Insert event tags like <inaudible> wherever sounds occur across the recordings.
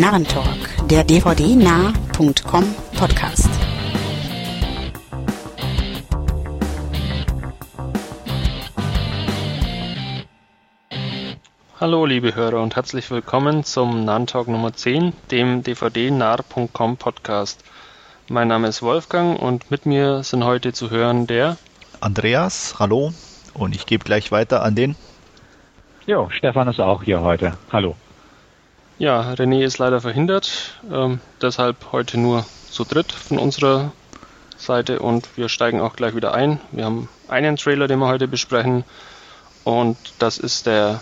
Narrentalk, der dvdnah.com Podcast. Hallo liebe Hörer und herzlich willkommen zum Narrentalk Nummer 10, dem dvdnah.com Podcast. Mein Name ist Wolfgang und mit mir sind heute zu hören der Andreas, hallo. Und ich gebe gleich weiter an den. Jo, Stefan ist auch hier heute. Hallo. Ja, René ist leider verhindert, ähm, deshalb heute nur zu dritt von unserer Seite und wir steigen auch gleich wieder ein. Wir haben einen Trailer, den wir heute besprechen und das ist der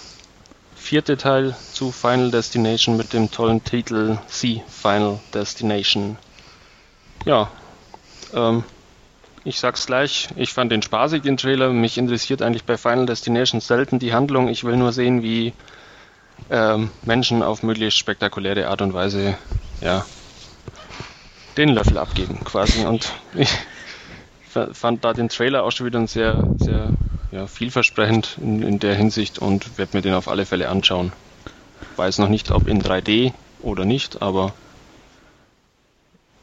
vierte Teil zu Final Destination mit dem tollen Titel The Final Destination. Ja, ähm, ich sag's gleich, ich fand den spaßig, den Trailer. Mich interessiert eigentlich bei Final Destination selten die Handlung. Ich will nur sehen, wie ähm, Menschen auf möglichst spektakuläre Art und Weise ja, den Löffel abgeben quasi. Und ich fand da den Trailer auch schon wieder sehr, sehr ja, vielversprechend in, in der Hinsicht und werde mir den auf alle Fälle anschauen. Weiß noch nicht, ob in 3D oder nicht, aber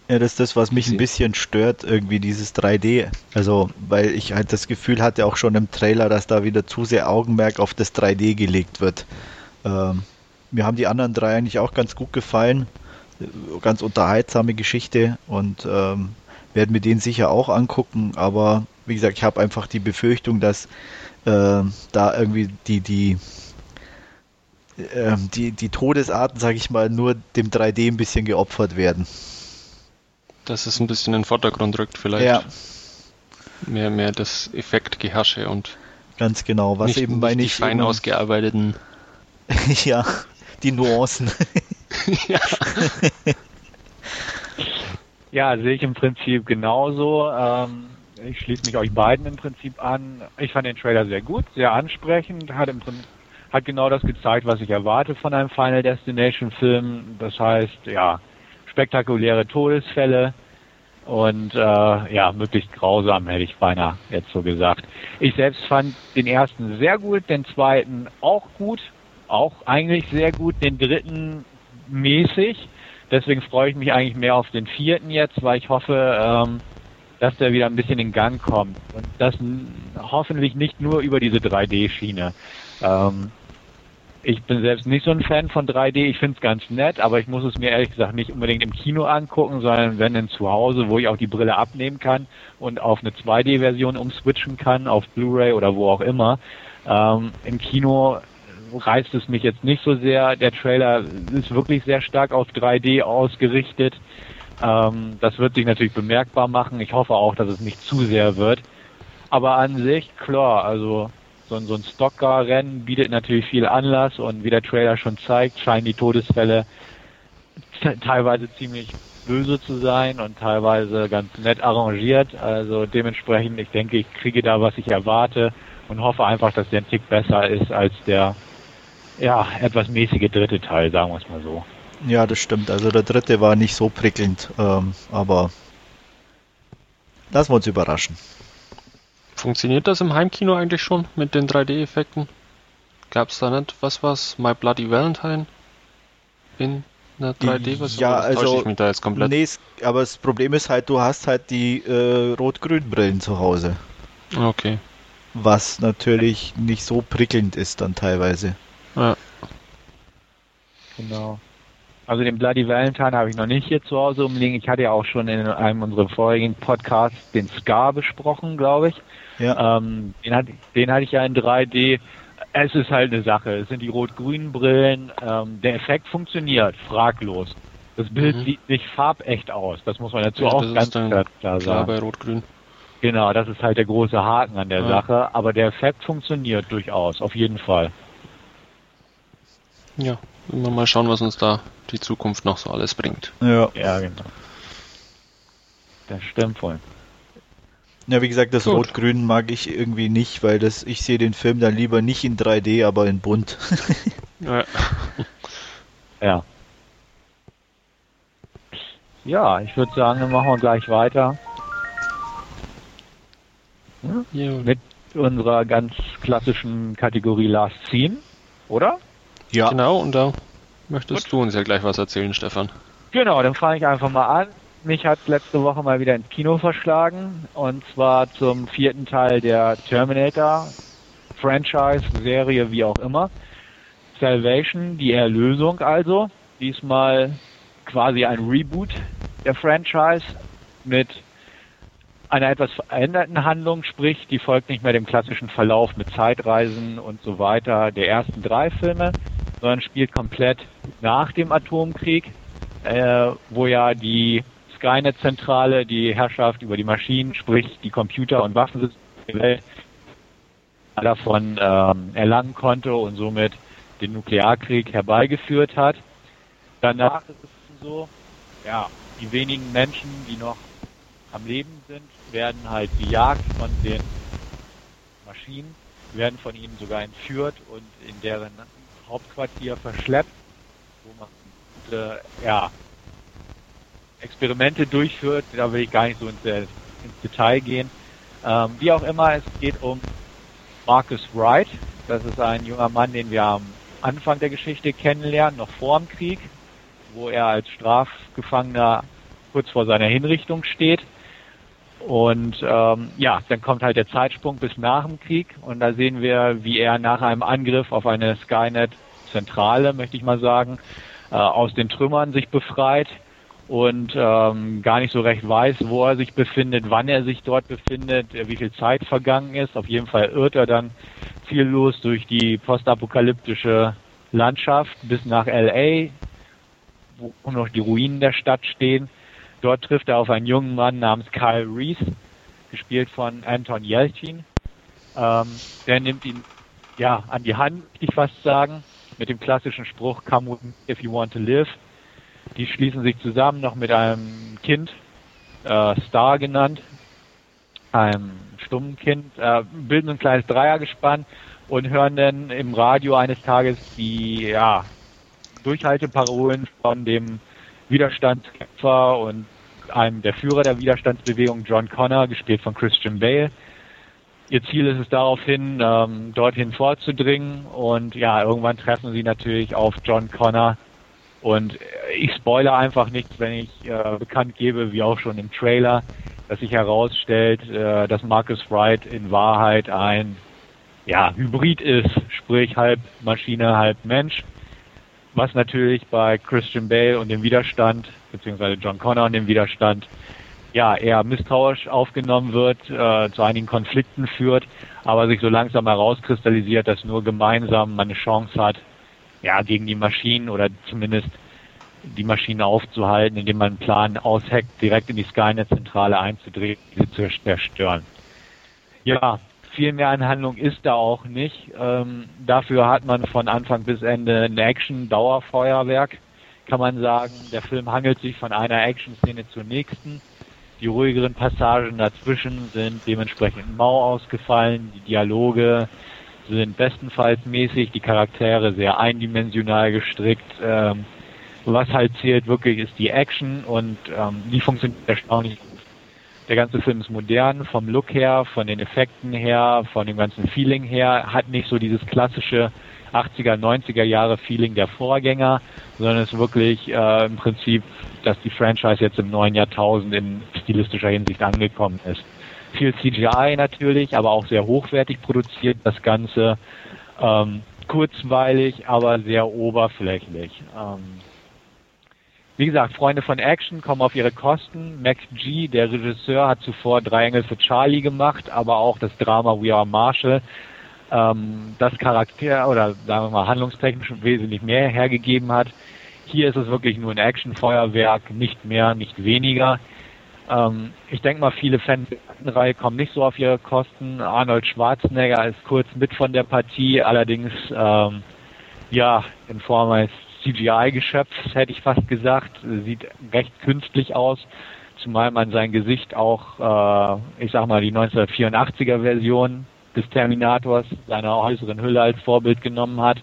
ja, das ist das, was mich ein bisschen stört, irgendwie dieses 3D. Also, weil ich halt das Gefühl hatte, auch schon im Trailer, dass da wieder zu sehr Augenmerk auf das 3D gelegt wird. Ähm, mir haben die anderen drei eigentlich auch ganz gut gefallen. Ganz unterhaltsame Geschichte und ähm, werden mir den sicher auch angucken, aber wie gesagt, ich habe einfach die Befürchtung, dass äh, da irgendwie die, die, äh, die, die Todesarten, sage ich mal, nur dem 3D ein bisschen geopfert werden. Dass es ein bisschen in den Vordergrund rückt vielleicht. Ja. Mehr, mehr das Effektgehasche und ganz genau, was nicht, eben bei nicht die fein ausgearbeiteten <laughs> ja, die Nuancen. <laughs> ja. ja, sehe ich im Prinzip genauso. Ähm, ich schließe mich euch beiden im Prinzip an. Ich fand den Trailer sehr gut, sehr ansprechend, hat im Prinzip hat genau das gezeigt, was ich erwarte von einem Final Destination Film. Das heißt, ja, spektakuläre Todesfälle und äh, ja, möglichst grausam, hätte ich beinahe jetzt so gesagt. Ich selbst fand den ersten sehr gut, den zweiten auch gut, auch eigentlich sehr gut, den dritten mäßig. Deswegen freue ich mich eigentlich mehr auf den vierten jetzt, weil ich hoffe, ähm, dass der wieder ein bisschen in Gang kommt. Und das hoffentlich nicht nur über diese 3D-Schiene. Ähm, ich bin selbst nicht so ein Fan von 3D. Ich finde es ganz nett, aber ich muss es mir ehrlich gesagt nicht unbedingt im Kino angucken, sondern wenn denn zu Hause, wo ich auch die Brille abnehmen kann und auf eine 2D-Version umswitchen kann, auf Blu-ray oder wo auch immer. Ähm, Im Kino reißt es mich jetzt nicht so sehr. Der Trailer ist wirklich sehr stark auf 3D ausgerichtet. Ähm, das wird sich natürlich bemerkbar machen. Ich hoffe auch, dass es nicht zu sehr wird. Aber an sich, klar, also so, so ein Stocker-Rennen bietet natürlich viel Anlass und wie der Trailer schon zeigt, scheinen die Todesfälle teilweise ziemlich böse zu sein und teilweise ganz nett arrangiert. Also dementsprechend, ich denke, ich kriege da, was ich erwarte und hoffe einfach, dass der ein Tick besser ist als der ja, etwas mäßige dritte Teil, sagen wir es mal so. Ja, das stimmt. Also der dritte war nicht so prickelnd, ähm, aber lassen wir uns überraschen. Funktioniert das im Heimkino eigentlich schon mit den 3D-Effekten? Gab es da nicht was was My Bloody Valentine in einer 3D-Version? Ja, also ich mich da jetzt komplett? Nee, aber das Problem ist halt, du hast halt die äh, rot-grün Brillen zu Hause. Okay. Was natürlich nicht so prickelnd ist dann teilweise. Ja. Genau. Also den Bloody Valentine habe ich noch nicht hier zu Hause umliegen. Ich hatte ja auch schon in einem unserer vorigen Podcasts den Scar besprochen, glaube ich. Ja. Ähm, den, hat, den hatte ich ja in 3D. Es ist halt eine Sache. Es sind die rot-grünen Brillen. Ähm, der Effekt funktioniert, fraglos. Das Bild mhm. sieht nicht farbecht aus. Das muss man dazu ja, auch ganz klar, klar sagen. bei rot-grün. Genau, das ist halt der große Haken an der ja. Sache. Aber der Effekt funktioniert durchaus, auf jeden Fall. Ja, immer mal schauen, was uns da die Zukunft noch so alles bringt. Ja, ja genau. Das stimmt voll. Ja, wie gesagt, das Rot-Grün mag ich irgendwie nicht, weil das, ich sehe den Film dann lieber nicht in 3D, aber in bunt. <laughs> ja. ja. Ja, ich würde sagen, dann machen wir gleich weiter. Ja, mit unserer ganz klassischen Kategorie Last Scene, oder? Ja. Genau, und da möchtest Gut. du uns ja gleich was erzählen, Stefan? Genau, dann fange ich einfach mal an. Mich hat letzte Woche mal wieder ins Kino verschlagen und zwar zum vierten Teil der Terminator Franchise, Serie, wie auch immer. Salvation, die Erlösung also. Diesmal quasi ein Reboot der Franchise mit einer etwas veränderten Handlung, sprich, die folgt nicht mehr dem klassischen Verlauf mit Zeitreisen und so weiter der ersten drei Filme, sondern spielt komplett nach dem Atomkrieg, äh, wo ja die Skynet-Zentrale die Herrschaft über die Maschinen, sprich die Computer und Waffensysteme der Welt davon ähm, erlangen konnte und somit den Nuklearkrieg herbeigeführt hat. Danach ist es so, ja, die wenigen Menschen, die noch am Leben sind, werden halt gejagt von den Maschinen, werden von ihnen sogar entführt und in deren Hauptquartier verschleppt, wo man äh, ja, Experimente durchführt. Da will ich gar nicht so ins, ins Detail gehen. Ähm, wie auch immer, es geht um Marcus Wright. Das ist ein junger Mann, den wir am Anfang der Geschichte kennenlernen, noch vor dem Krieg, wo er als Strafgefangener kurz vor seiner Hinrichtung steht. Und ähm, ja, dann kommt halt der Zeitsprung bis nach dem Krieg und da sehen wir, wie er nach einem Angriff auf eine Skynet-Zentrale, möchte ich mal sagen, äh, aus den Trümmern sich befreit und ähm, gar nicht so recht weiß, wo er sich befindet, wann er sich dort befindet, wie viel Zeit vergangen ist. Auf jeden Fall irrt er dann ziellos durch die postapokalyptische Landschaft bis nach LA, wo noch die Ruinen der Stadt stehen. Dort trifft er auf einen jungen Mann namens Kyle Reese, gespielt von Anton Yelchin. Ähm, der nimmt ihn ja an die Hand, ich fast sagen, mit dem klassischen Spruch Come with me if you want to live. Die schließen sich zusammen noch mit einem Kind, äh, Star genannt, einem stummen Kind, äh, bilden ein kleines Dreiergespann und hören dann im Radio eines Tages die ja, Durchhalteparolen von dem Widerstandskämpfer und einem der Führer der Widerstandsbewegung, John Connor, gespielt von Christian Bale. Ihr Ziel ist es daraufhin, ähm, dorthin vorzudringen. Und ja, irgendwann treffen sie natürlich auf John Connor. Und ich spoilere einfach nichts, wenn ich äh, bekannt gebe, wie auch schon im Trailer, dass sich herausstellt, äh, dass Marcus Wright in Wahrheit ein ja, Hybrid ist, sprich halb Maschine, halb Mensch was natürlich bei Christian Bale und dem Widerstand, beziehungsweise John Connor und dem Widerstand, ja, eher misstrauisch aufgenommen wird, äh, zu einigen Konflikten führt, aber sich so langsam herauskristallisiert, dass nur gemeinsam man eine Chance hat, ja, gegen die Maschinen oder zumindest die Maschinen aufzuhalten, indem man einen Plan ausheckt, direkt in die Skynet-Zentrale einzudrehen, diese zu zerstören. Ja, viel mehr an Handlung ist da auch nicht. Ähm, dafür hat man von Anfang bis Ende ein Action-Dauerfeuerwerk, kann man sagen. Der Film hangelt sich von einer Action-Szene zur nächsten. Die ruhigeren Passagen dazwischen sind dementsprechend mau ausgefallen. Die Dialoge sind bestenfalls mäßig, die Charaktere sehr eindimensional gestrickt. Ähm, was halt zählt wirklich ist die Action und ähm, die funktioniert erstaunlich der ganze Film ist modern, vom Look her, von den Effekten her, von dem ganzen Feeling her, hat nicht so dieses klassische 80er, 90er Jahre Feeling der Vorgänger, sondern ist wirklich äh, im Prinzip, dass die Franchise jetzt im neuen Jahrtausend in stilistischer Hinsicht angekommen ist. Viel CGI natürlich, aber auch sehr hochwertig produziert das Ganze. Ähm, kurzweilig, aber sehr oberflächlich. Ähm, wie gesagt, Freunde von Action kommen auf ihre Kosten. Mac G, der Regisseur, hat zuvor Drei Engel für Charlie gemacht, aber auch das Drama We Are Marshall, ähm, das Charakter oder sagen wir mal handlungstechnisch wesentlich mehr hergegeben hat. Hier ist es wirklich nur ein Action-Feuerwerk, nicht mehr, nicht weniger. Ähm, ich denke mal, viele Fans der Reihe kommen nicht so auf ihre Kosten. Arnold Schwarzenegger ist kurz mit von der Partie, allerdings ähm, ja in Form eines CGI-Geschöpf, hätte ich fast gesagt. Sieht recht künstlich aus, zumal man sein Gesicht auch, äh, ich sag mal, die 1984er Version des Terminators, seiner äußeren Hülle als Vorbild genommen hat.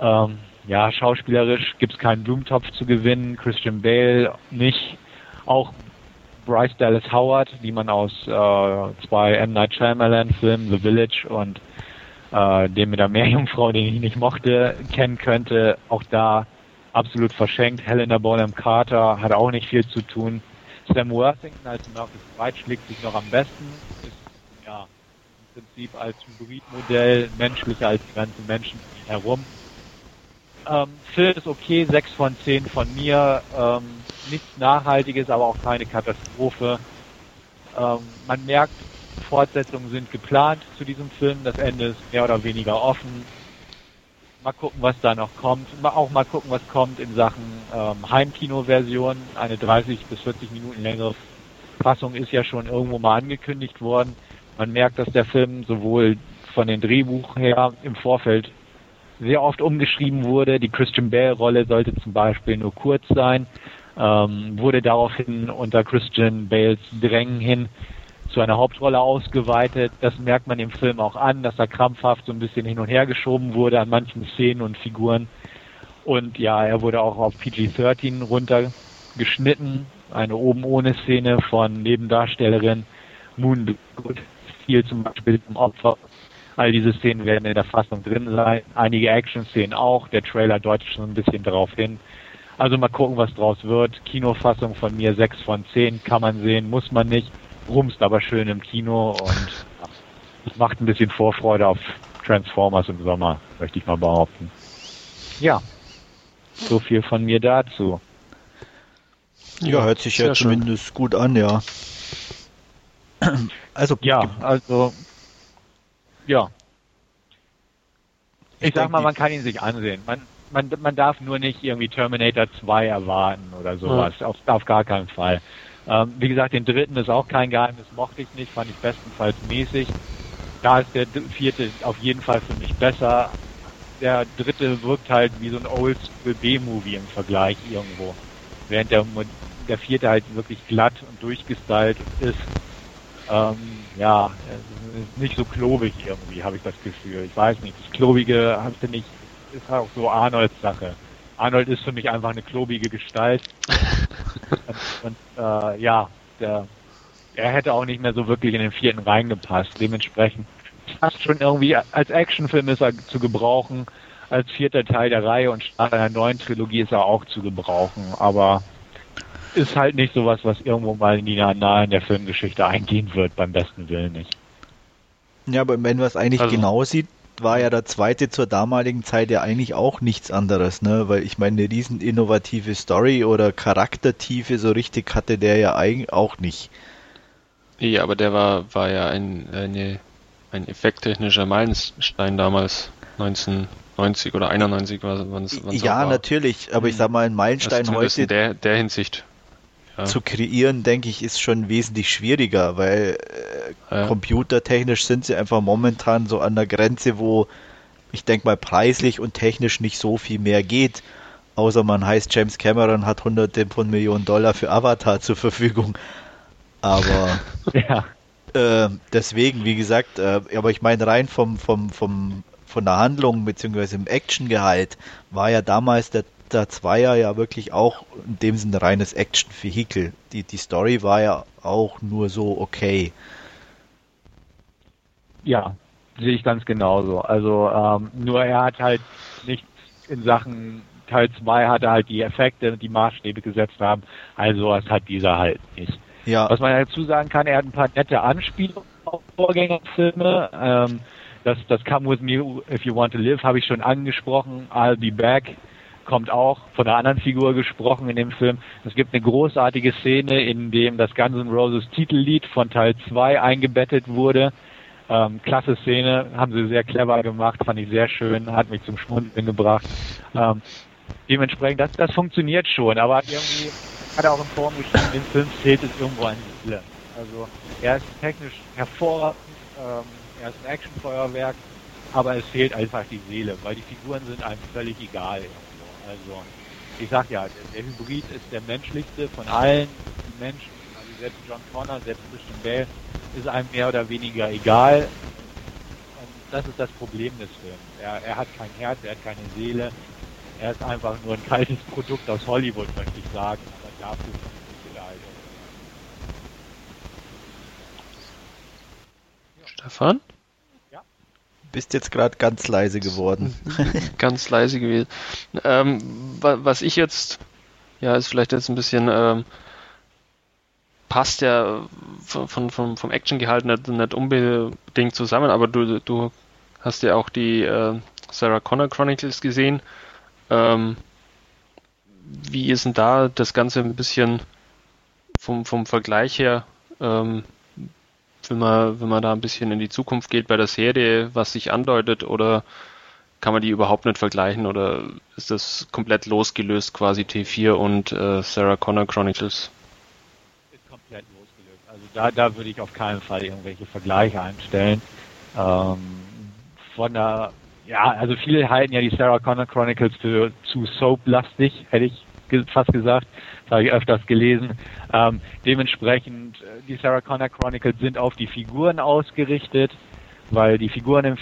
Ähm, ja, schauspielerisch gibt es keinen Blumentopf zu gewinnen, Christian Bale nicht. Auch Bryce Dallas Howard, die man aus äh, zwei M. Night Shyamalan Filmen, The Village und äh, den mit der Meerjungfrau, den ich nicht mochte, kennen könnte. Auch da absolut verschenkt. Helena Bonham Carter hat auch nicht viel zu tun. Sam Worthington als Marcus White schlägt sich noch am besten. Ist ja im Prinzip als Hybridmodell menschlicher als die ganzen Menschen herum. Ähm, Film ist okay, 6 von 10 von mir. Ähm, nichts Nachhaltiges, aber auch keine Katastrophe. Ähm, man merkt, Fortsetzungen sind geplant zu diesem Film. Das Ende ist mehr oder weniger offen. Mal gucken, was da noch kommt. Auch mal gucken, was kommt in Sachen ähm, Heimkino-Version. Eine 30 bis 40 Minuten längere Fassung ist ja schon irgendwo mal angekündigt worden. Man merkt, dass der Film sowohl von den Drehbuch her im Vorfeld sehr oft umgeschrieben wurde. Die Christian Bale-Rolle sollte zum Beispiel nur kurz sein, ähm, wurde daraufhin unter Christian Bales Drängen hin zu einer Hauptrolle ausgeweitet. Das merkt man im Film auch an, dass er krampfhaft so ein bisschen hin und her geschoben wurde an manchen Szenen und Figuren. Und ja, er wurde auch auf PG-13 runtergeschnitten. Eine oben ohne Szene von Nebendarstellerin Moon fiel zum Beispiel zum Opfer. All diese Szenen werden in der Fassung drin sein. Einige Action-Szenen auch. Der Trailer deutet schon ein bisschen darauf hin. Also mal gucken, was draus wird. Kinofassung von mir 6 von 10 kann man sehen, muss man nicht rumst aber schön im Kino und macht ein bisschen Vorfreude auf Transformers im Sommer, möchte ich mal behaupten. Ja, so viel von mir dazu. Ja, hört sich ja zumindest gut an, ja. Also ja, also ja. Ich, ich sag mal, man kann ihn sich ansehen. Man, man, man darf nur nicht irgendwie Terminator 2 erwarten oder sowas. Ja. Auf, auf gar keinen Fall. Ähm, wie gesagt, den dritten ist auch kein Geheimnis, mochte ich nicht, fand ich bestenfalls mäßig. Da ist der vierte auf jeden Fall für mich besser. Der dritte wirkt halt wie so ein Oldschool B-Movie im Vergleich irgendwo. Während der, der vierte halt wirklich glatt und durchgestylt ist. Ähm, ja, nicht so klobig irgendwie, habe ich das Gefühl. Ich weiß nicht, das Klobige hast du nicht, ist halt auch so Arnolds Sache. Arnold ist für mich einfach eine klobige Gestalt. <laughs> und, und äh, ja, der, er hätte auch nicht mehr so wirklich in den vierten reingepasst. Dementsprechend fast schon irgendwie als Actionfilm ist er zu gebrauchen. Als vierter Teil der Reihe und Start einer neuen Trilogie ist er auch zu gebrauchen. Aber ist halt nicht sowas, was irgendwo mal in die Nahen der Filmgeschichte eingehen wird, beim besten Willen nicht. Ja, aber wenn man es eigentlich also, genau sieht, war ja der zweite zur damaligen Zeit ja eigentlich auch nichts anderes, ne? Weil ich meine, eine riesen innovative Story oder Charaktertiefe so richtig hatte der ja eigentlich auch nicht. Ja, aber der war, war ja ein, eine, ein effekttechnischer Meilenstein damals, 1990 oder 91 war es. Ja, natürlich, aber ich hm. sag mal, ein Meilenstein also heute. In der, der Hinsicht ja. zu kreieren, denke ich, ist schon wesentlich schwieriger, weil äh, ja. computertechnisch sind sie einfach momentan so an der Grenze, wo ich denke mal preislich und technisch nicht so viel mehr geht. Außer man heißt James Cameron hat hunderte von Millionen Dollar für Avatar zur Verfügung. Aber <laughs> ja. äh, deswegen, wie gesagt, äh, aber ich meine rein vom, vom, vom, von der Handlung beziehungsweise im Actiongehalt war ja damals der der Zweier ja wirklich auch in dem Sinne reines Action-Vehikel. Die, die Story war ja auch nur so okay. Ja, sehe ich ganz genauso. Also ähm, nur er hat halt nicht in Sachen Teil 2 hat er halt die Effekte, die Maßstäbe gesetzt haben. Also was hat dieser halt nicht. Ja. Was man dazu sagen kann, er hat ein paar nette Anspielungen auf Vorgängerfilme. Ähm, das, das Come With Me If You Want to Live habe ich schon angesprochen. I'll Be Back kommt auch von einer anderen Figur gesprochen in dem Film. Es gibt eine großartige Szene, in dem das Guns N' Roses Titellied von Teil 2 eingebettet wurde. Ähm, klasse Szene, haben sie sehr clever gemacht, fand ich sehr schön, hat mich zum Schmunzeln gebracht. Ähm, dementsprechend, das, das funktioniert schon, aber irgendwie hat er auch im Forum geschrieben, dem Film fehlt es irgendwo an Seele. Also er ist technisch hervorragend, ähm, er ist ein Actionfeuerwerk, aber es fehlt einfach die Seele, weil die Figuren sind einem völlig egal. Also, ich sag ja, der, der Hybrid ist der menschlichste von allen Menschen. Also selbst John Connor, selbst Christian Bale ist einem mehr oder weniger egal. Und das ist das Problem des Films. Er, er hat kein Herz, er hat keine Seele. Er ist einfach nur ein kaltes Produkt aus Hollywood, möchte ich sagen. Aber dafür. Stefan? Bist jetzt gerade ganz leise geworden. <laughs> ganz leise gewesen. Ähm, was ich jetzt, ja, ist vielleicht jetzt ein bisschen, ähm, passt ja von, von, vom Actiongehalt nicht, nicht unbedingt zusammen, aber du, du hast ja auch die äh, Sarah Connor Chronicles gesehen. Ähm, wie ist denn da das Ganze ein bisschen vom, vom Vergleich her, ähm, wenn man, wenn man da ein bisschen in die Zukunft geht bei der Serie, was sich andeutet, oder kann man die überhaupt nicht vergleichen oder ist das komplett losgelöst quasi T4 und äh, Sarah Connor Chronicles? Ist komplett losgelöst. Also da, da würde ich auf keinen Fall irgendwelche Vergleiche einstellen. Ähm, von der, ja, also viele halten ja die Sarah Connor Chronicles für zu soap-lastig, hätte ich fast gesagt. Das habe ich öfters gelesen. Ähm, dementsprechend, äh, die Sarah Connor Chronicles sind auf die Figuren ausgerichtet, weil die Figuren im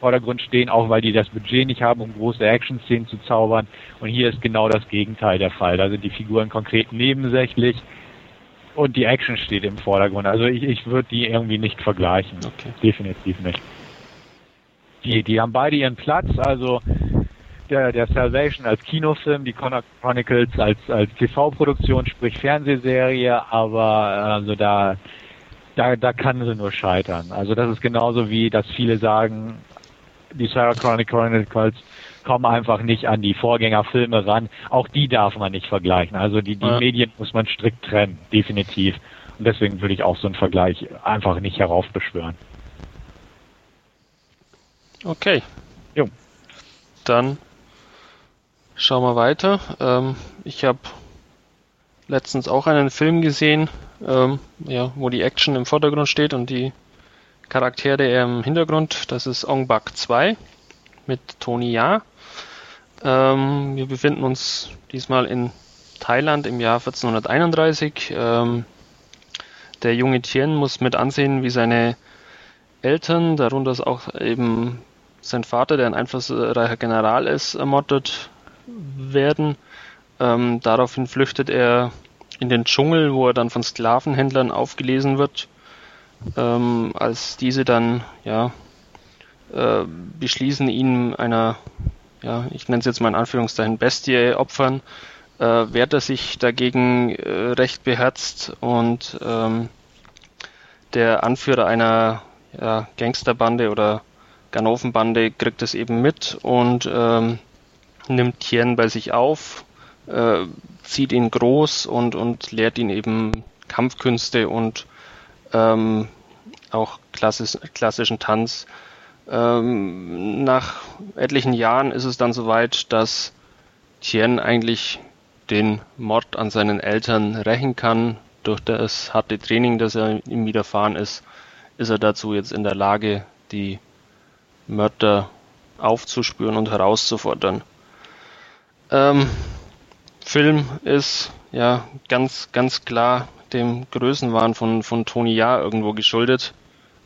Vordergrund stehen, auch weil die das Budget nicht haben, um große Action-Szenen zu zaubern. Und hier ist genau das Gegenteil der Fall. Da sind die Figuren konkret nebensächlich und die Action steht im Vordergrund. Also ich, ich würde die irgendwie nicht vergleichen. Okay. Definitiv nicht. Die, die haben beide ihren Platz. Also der, der Salvation als Kinofilm, die Chronicles als, als TV-Produktion, sprich Fernsehserie, aber also da, da, da kann sie nur scheitern. Also das ist genauso wie, dass viele sagen, die Sarah Chronicles kommen einfach nicht an die Vorgängerfilme ran. Auch die darf man nicht vergleichen. Also die, die ja. Medien muss man strikt trennen, definitiv. Und deswegen würde ich auch so einen Vergleich einfach nicht heraufbeschwören. Okay. Jo. Dann Schauen wir weiter. Ähm, ich habe letztens auch einen Film gesehen, ähm, ja, wo die Action im Vordergrund steht und die Charaktere eher im Hintergrund. Das ist Ong Bak 2 mit Tony Ya. Ähm, wir befinden uns diesmal in Thailand im Jahr 1431. Ähm, der junge Tien muss mit ansehen, wie seine Eltern, darunter auch eben sein Vater, der ein einflussreicher General ist, ermordet werden. Ähm, daraufhin flüchtet er in den Dschungel, wo er dann von Sklavenhändlern aufgelesen wird. Ähm, als diese dann ja äh, beschließen, ihn einer, ja, ich nenne es jetzt mal in Anführungszeichen Bestie opfern, äh, wehrt er sich dagegen äh, recht beherzt und ähm, der Anführer einer ja, Gangsterbande oder Ganovenbande kriegt es eben mit und ähm, nimmt Tien bei sich auf, äh, zieht ihn groß und, und lehrt ihn eben Kampfkünste und ähm, auch klassisch, klassischen Tanz. Ähm, nach etlichen Jahren ist es dann soweit, dass Tien eigentlich den Mord an seinen Eltern rächen kann. Durch das harte Training, das er ihm widerfahren ist, ist er dazu jetzt in der Lage, die Mörder aufzuspüren und herauszufordern. Ähm, Film ist ja ganz, ganz klar dem Größenwahn von, von Tony Ja irgendwo geschuldet.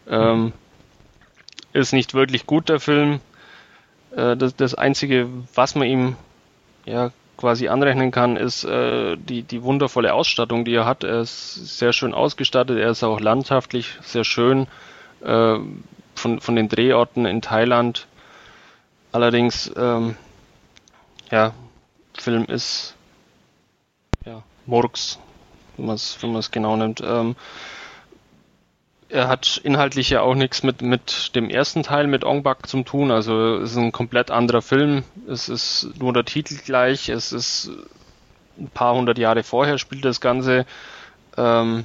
Ähm, ist nicht wirklich gut, der Film. Äh, das, das Einzige, was man ihm ja quasi anrechnen kann, ist äh, die, die wundervolle Ausstattung, die er hat. Er ist sehr schön ausgestattet, er ist auch landschaftlich sehr schön. Äh, von, von den Drehorten in Thailand. Allerdings, ähm, ja, Film ist ja, Murks, wenn man es wenn genau nimmt. Ähm, er hat inhaltlich ja auch nichts mit, mit dem ersten Teil mit Ong Bak zu tun. Also es ist ein komplett anderer Film. Es ist nur der Titel gleich. Es ist ein paar hundert Jahre vorher spielt das Ganze. Ähm,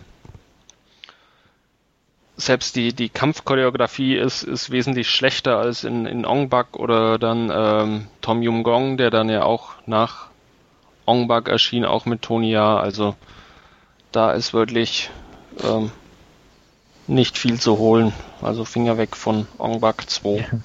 selbst die, die Kampfchoreografie ist, ist wesentlich schlechter als in, in Ong Bak oder dann ähm, Tom Yum Gong, der dann ja auch nach Ong Bak erschien, auch mit Tony Ja. Also da ist wirklich ähm, nicht viel zu holen. Also Finger weg von Ong Bak 2.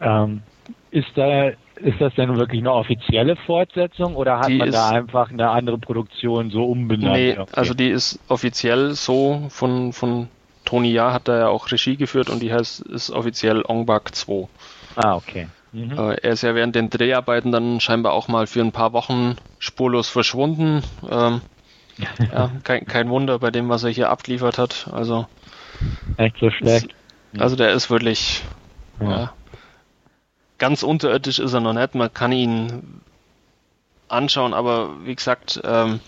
Ja. Ähm, ist da ist das denn wirklich eine offizielle Fortsetzung oder hat die man da einfach eine andere Produktion so umbenannt? Nee, okay. also die ist offiziell so von, von Tony Ja hat da ja auch Regie geführt und die heißt, ist offiziell Ong Bak 2. Ah, okay. Mhm. Äh, er ist ja während den Dreharbeiten dann scheinbar auch mal für ein paar Wochen spurlos verschwunden. Ähm, <laughs> ja, kein, kein Wunder bei dem, was er hier abgeliefert hat. Also echt so schlecht. Ist, also der ist wirklich ja. Ganz unterirdisch ist er noch nicht. Man kann ihn anschauen, aber wie gesagt, ähm,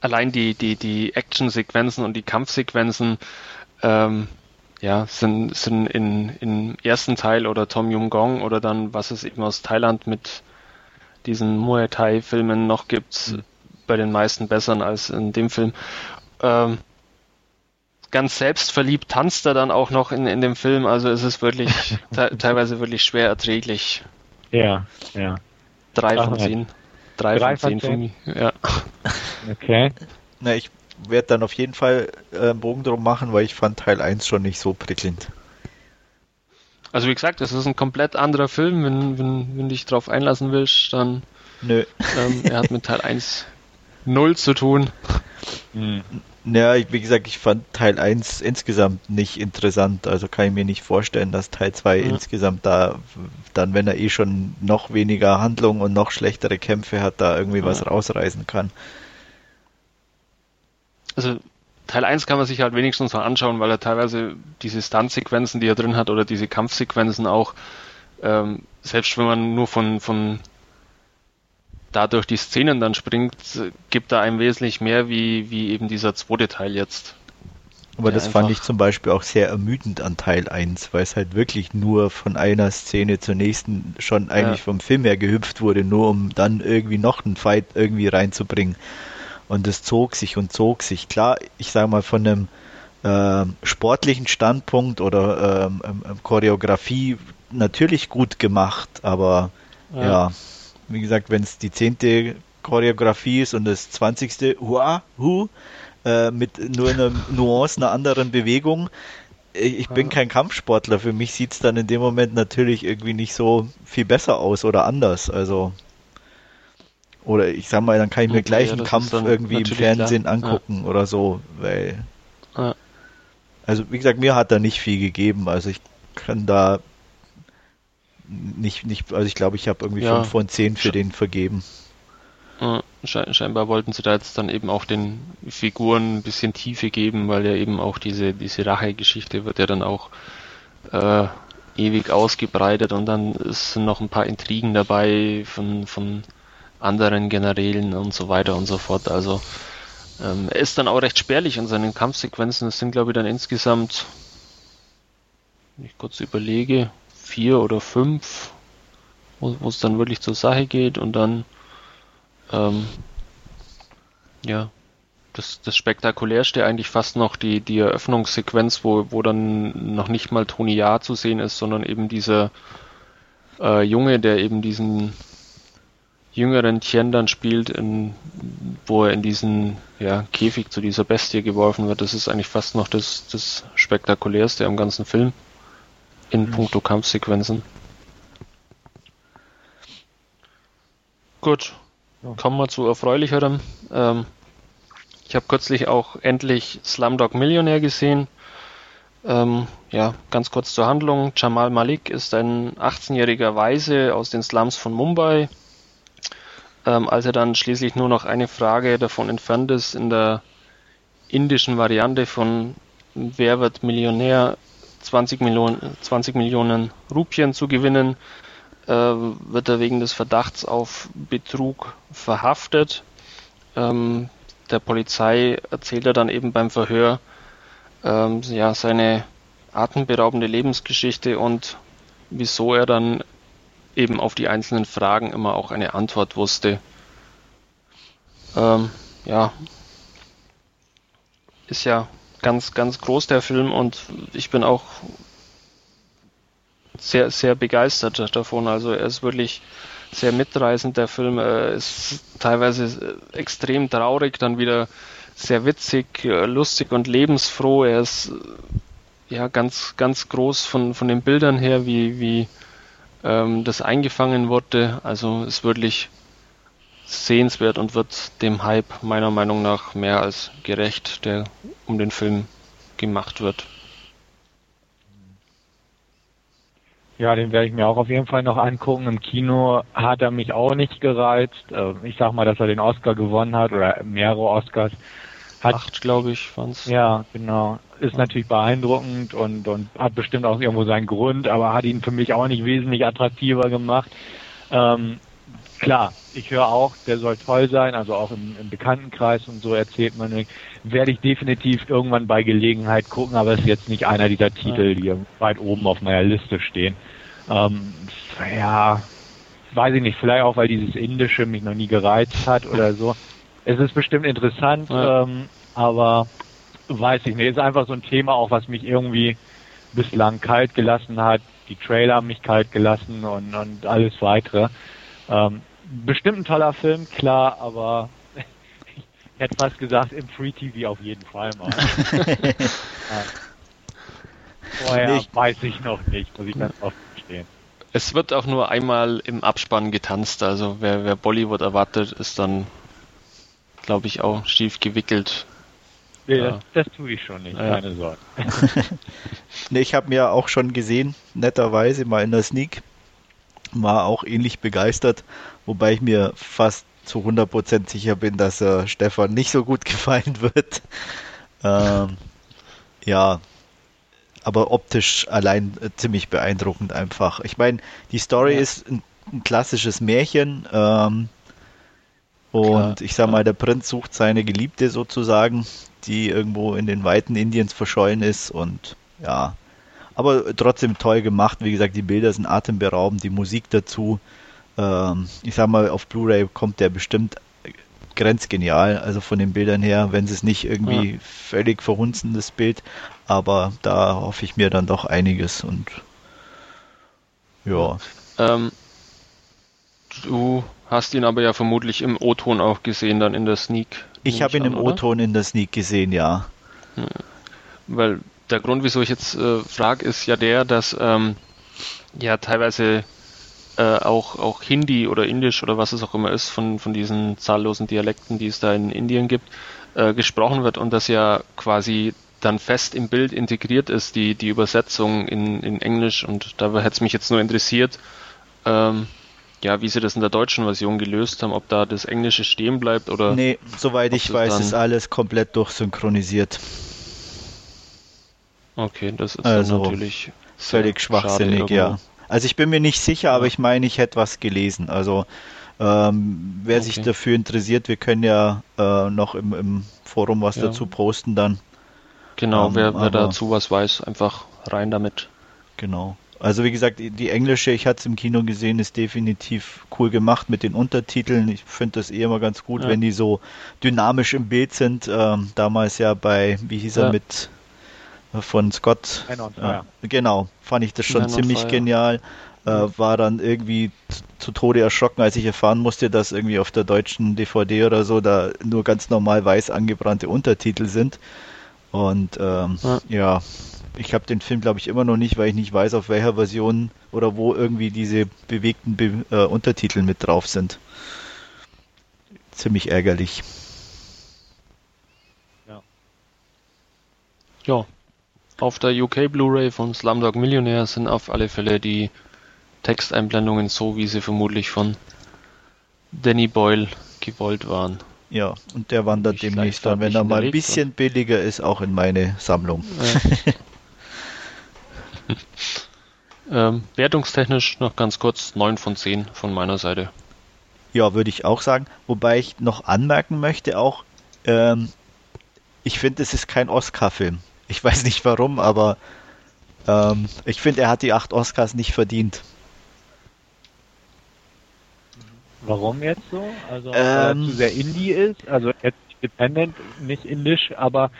allein die, die, die Action-Sequenzen und die Kampfsequenzen ähm, ja, sind, sind in, im ersten Teil oder Tom Yum Gong oder dann, was es eben aus Thailand mit diesen Muay Thai-Filmen noch gibt, mhm. bei den meisten besseren als in dem Film. Ähm, ganz selbstverliebt tanzt er dann auch noch in, in dem Film, also es ist wirklich <laughs> te teilweise wirklich schwer erträglich. Ja, ja. Drei von zehn. Drei, Drei von zehn mich. Ja. Okay. Na, ich werde dann auf jeden Fall äh, einen Bogen drum machen, weil ich fand Teil 1 schon nicht so prickelnd. Also wie gesagt, das ist ein komplett anderer Film. Wenn, wenn, wenn dich darauf einlassen willst, dann Nö. Ähm, er hat mit Teil 1 null zu tun. Mhm. Ja, wie gesagt, ich fand Teil 1 insgesamt nicht interessant. Also kann ich mir nicht vorstellen, dass Teil 2 ja. insgesamt da, dann, wenn er eh schon noch weniger Handlung und noch schlechtere Kämpfe hat, da irgendwie ja. was rausreißen kann. Also Teil 1 kann man sich halt wenigstens mal anschauen, weil er teilweise diese Stunt-Sequenzen, die er drin hat, oder diese Kampfsequenzen auch, ähm, selbst wenn man nur von, von dadurch die Szenen dann springt, gibt er einem wesentlich mehr wie, wie eben dieser zweite Teil jetzt. Aber das fand ich zum Beispiel auch sehr ermüdend an Teil 1, weil es halt wirklich nur von einer Szene zur nächsten schon eigentlich ja. vom Film her gehüpft wurde, nur um dann irgendwie noch einen Fight irgendwie reinzubringen. Und es zog sich und zog sich. Klar, ich sage mal von einem äh, sportlichen Standpunkt oder ähm, ähm, Choreografie natürlich gut gemacht, aber ja, ja wie gesagt, wenn es die zehnte Choreografie ist und das zwanzigste Hua, Hu, äh, mit nur einer <laughs> Nuance einer anderen Bewegung. Ich bin kein Kampfsportler. Für mich sieht es dann in dem Moment natürlich irgendwie nicht so viel besser aus oder anders. Also oder ich sag mal, dann kann ich mir okay, gleich einen Kampf irgendwie im Fernsehen klar. angucken ja. oder so, weil ja. also wie gesagt, mir hat da nicht viel gegeben. Also ich kann da nicht, nicht, also ich glaube, ich habe irgendwie ja. 5 von 10 für den vergeben. scheinbar wollten sie da jetzt dann eben auch den Figuren ein bisschen Tiefe geben, weil ja eben auch diese, diese Rache-Geschichte wird ja dann auch äh, ewig ausgebreitet und dann sind noch ein paar Intrigen dabei von, von anderen Generälen und so weiter und so fort. Also ähm, er ist dann auch recht spärlich in seinen Kampfsequenzen. Es sind glaube ich dann insgesamt, wenn ich kurz überlege, vier oder fünf, wo es dann wirklich zur Sache geht und dann ähm, ja das, das spektakulärste eigentlich fast noch die, die Eröffnungssequenz, wo, wo dann noch nicht mal Tony Ja zu sehen ist, sondern eben dieser äh, Junge, der eben diesen jüngeren Tien dann spielt, in, wo er in diesen ja, Käfig zu dieser Bestie geworfen wird. Das ist eigentlich fast noch das, das spektakulärste am ganzen Film in mhm. puncto Kampfsequenzen. Gut, kommen wir zu erfreulicherem. Ähm, ich habe kürzlich auch endlich Slumdog Millionär gesehen. Ähm, ja, ganz kurz zur Handlung. Jamal Malik ist ein 18-jähriger Weise aus den Slums von Mumbai. Ähm, als er dann schließlich nur noch eine Frage davon entfernt ist, in der indischen Variante von Wer wird Millionär 20 Millionen, 20 Millionen Rupien zu gewinnen, äh, wird er wegen des Verdachts auf Betrug verhaftet. Ähm, der Polizei erzählt er dann eben beim Verhör ähm, ja, seine atemberaubende Lebensgeschichte und wieso er dann eben auf die einzelnen Fragen immer auch eine Antwort wusste. Ähm, ja, ist ja ganz, ganz groß, der Film, und ich bin auch sehr, sehr begeistert davon. Also er ist wirklich sehr mitreißend, der Film. Er ist teilweise extrem traurig, dann wieder sehr witzig, lustig und lebensfroh. Er ist ja ganz, ganz groß von, von den Bildern her, wie, wie ähm, das eingefangen wurde. Also ist wirklich sehenswert und wird dem Hype meiner Meinung nach mehr als gerecht, der um den Film gemacht wird. Ja, den werde ich mir auch auf jeden Fall noch angucken. Im Kino hat er mich auch nicht gereizt. Äh, ich sag mal, dass er den Oscar gewonnen hat oder mehrere Oscars. Hat, Acht, glaube ich, waren's. Ja, genau. Ist natürlich beeindruckend und, und hat bestimmt auch irgendwo seinen Grund, aber hat ihn für mich auch nicht wesentlich attraktiver gemacht. Ähm, klar, ich höre auch, der soll toll sein, also auch im, im Bekanntenkreis und so erzählt man, werde ich definitiv irgendwann bei Gelegenheit gucken, aber es ist jetzt nicht einer dieser Titel, die weit oben auf meiner Liste stehen. Ähm, ja, weiß ich nicht, vielleicht auch, weil dieses Indische mich noch nie gereizt hat oder so. Es ist bestimmt interessant, ja. ähm, aber weiß ich nicht. Ist einfach so ein Thema auch, was mich irgendwie bislang kalt gelassen hat. Die Trailer haben mich kalt gelassen und, und alles weitere. Ähm, bestimmt ein toller Film, klar, aber <laughs> ich hätte fast gesagt, im Free TV auf jeden Fall mal. <laughs> ja. Vorher nicht. weiß ich noch nicht, muss ich ganz oft verstehen. Es wird auch nur einmal im Abspann getanzt, also wer, wer Bollywood erwartet, ist dann, glaube ich, auch schief gewickelt. Nee, ja. das, das, tue ich schon nicht, ja. keine Sorge. <laughs> nee, ich habe mir auch schon gesehen, netterweise mal in der Sneak, war auch ähnlich begeistert, wobei ich mir fast zu 100% sicher bin, dass äh, Stefan nicht so gut <laughs> gefallen wird. Ähm, ja, aber optisch allein äh, ziemlich beeindruckend einfach. Ich meine, die Story ja. ist ein, ein, klassisches Märchen. Ähm, und ich sag mal, der Prinz sucht seine Geliebte sozusagen, die irgendwo in den Weiten Indiens verschollen ist und ja, aber trotzdem toll gemacht. Wie gesagt, die Bilder sind atemberaubend, die Musik dazu. Ähm, ich sag mal, auf Blu-ray kommt der bestimmt grenzgenial, also von den Bildern her, wenn es nicht irgendwie ja. völlig verhunzendes Bild, aber da hoffe ich mir dann doch einiges und ja. Ähm, du hast ihn aber ja vermutlich im O-Ton auch gesehen, dann in der Sneak. Ich habe ihn im O-Ton in der Sneak gesehen, ja. Hm. Weil der Grund, wieso ich jetzt äh, frage, ist ja der, dass ähm, ja teilweise äh, auch, auch Hindi oder Indisch oder was es auch immer ist, von, von diesen zahllosen Dialekten, die es da in Indien gibt, äh, gesprochen wird und das ja quasi dann fest im Bild integriert ist, die, die Übersetzung in, in Englisch. Und da hätte es mich jetzt nur interessiert, ähm, ja, wie sie das in der deutschen Version gelöst haben, ob da das Englische stehen bleibt oder. Nee, soweit ich weiß, ist alles komplett durchsynchronisiert. Okay, das ist also natürlich völlig schwachsinnig, ja. Also ich bin mir nicht sicher, aber ich meine, ich hätte was gelesen. Also ähm, wer okay. sich dafür interessiert, wir können ja äh, noch im, im, Forum was ja. dazu posten dann. Genau, ähm, wer, wer dazu was weiß, einfach rein damit. Genau. Also wie gesagt, die englische, ich hatte es im Kino gesehen, ist definitiv cool gemacht mit den Untertiteln. Ich finde das eh immer ganz gut, ja. wenn die so dynamisch im Bild sind. Ähm, damals ja bei, wie hieß er mit von Scott. Ja, genau, fand ich das schon Man ziemlich genial. Äh, war dann irgendwie zu, zu, Tode erschrocken, als ich erfahren musste, dass irgendwie auf der deutschen DVD oder so da nur ganz normal weiß angebrannte Untertitel sind. Und ähm, ja. Ich habe den Film, glaube ich, immer noch nicht, weil ich nicht weiß, auf welcher Version oder wo irgendwie diese bewegten Be äh, Untertitel mit drauf sind. Ziemlich ärgerlich. Ja. Ja, auf der UK Blu-ray von Slumdog Millionaire sind auf alle Fälle die Texteinblendungen so, wie sie vermutlich von Danny Boyle gewollt waren. Ja, und der wandert demnächst dann, wenn er mal ein bisschen wird. billiger ist, auch in meine Sammlung. Ja. <laughs> <laughs> ähm, wertungstechnisch noch ganz kurz 9 von 10 von meiner Seite. Ja, würde ich auch sagen. Wobei ich noch anmerken möchte auch, ähm, ich finde, es ist kein Oscar-Film. Ich weiß nicht warum, aber ähm, ich finde, er hat die acht Oscars nicht verdient. Warum jetzt so? Also, weil er ähm, zu sehr Indie ist, also jetzt Independent, nicht indisch, aber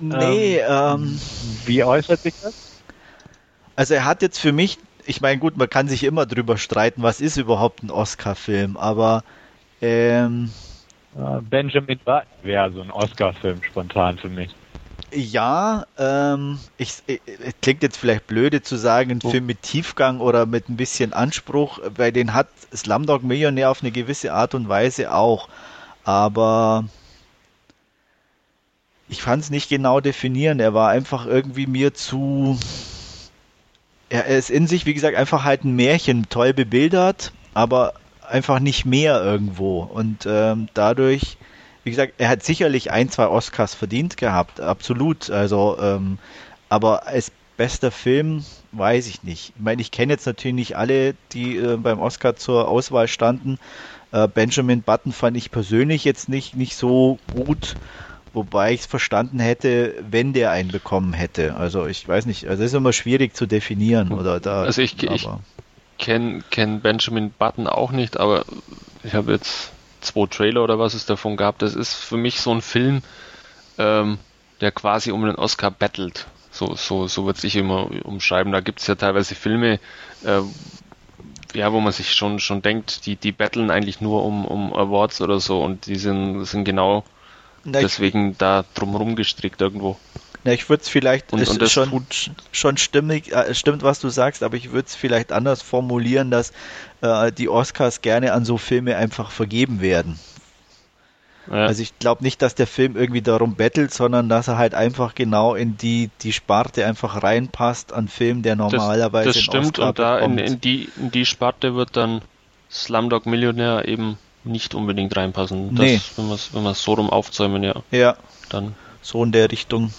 nee, ähm, ähm, wie äußert sich das? Also er hat jetzt für mich, ich meine, gut, man kann sich immer drüber streiten, was ist überhaupt ein Oscar-Film, aber ähm, Benjamin Button wäre so ein Oscar-Film spontan für mich. Ja, ähm, ich, ich, klingt jetzt vielleicht blöde zu sagen, ein oh. Film mit Tiefgang oder mit ein bisschen Anspruch, weil den hat Slumdog Millionär auf eine gewisse Art und Weise auch. Aber ich kann es nicht genau definieren. Er war einfach irgendwie mir zu. Er ist in sich, wie gesagt, einfach halt ein Märchen, toll bebildert, aber einfach nicht mehr irgendwo. Und ähm, dadurch wie gesagt, er hat sicherlich ein, zwei Oscars verdient gehabt, absolut. Also, ähm, aber als bester Film weiß ich nicht. Ich meine, ich kenne jetzt natürlich nicht alle, die äh, beim Oscar zur Auswahl standen. Äh, Benjamin Button fand ich persönlich jetzt nicht, nicht so gut, wobei ich es verstanden hätte, wenn der einen bekommen hätte. Also ich weiß nicht, also es ist immer schwierig zu definieren oder da. Also ich, ich kenne kenn Benjamin Button auch nicht, aber ich habe jetzt zwei Trailer oder was es davon gab. Das ist für mich so ein Film, ähm, der quasi um den Oscar battelt. So, so, so wird sich immer umschreiben. Da gibt es ja teilweise Filme, äh, ja, wo man sich schon, schon denkt, die, die battlen eigentlich nur um, um Awards oder so und die sind, sind genau Na, deswegen da drumherum gestrickt irgendwo. Ja, ich würde es vielleicht, und, und das schon, tut, schon stimmig, äh, stimmt, was du sagst, aber ich würde es vielleicht anders formulieren, dass äh, die Oscars gerne an so Filme einfach vergeben werden. Ja. Also ich glaube nicht, dass der Film irgendwie darum bettelt, sondern dass er halt einfach genau in die, die Sparte einfach reinpasst an Film, der normalerweise. Das, das stimmt und da in, in, die, in die Sparte wird dann Slumdog Millionär eben nicht unbedingt reinpassen. Das, nee. Wenn wir es wenn so rum aufzäumen, ja. Ja. Dann. So in der Richtung.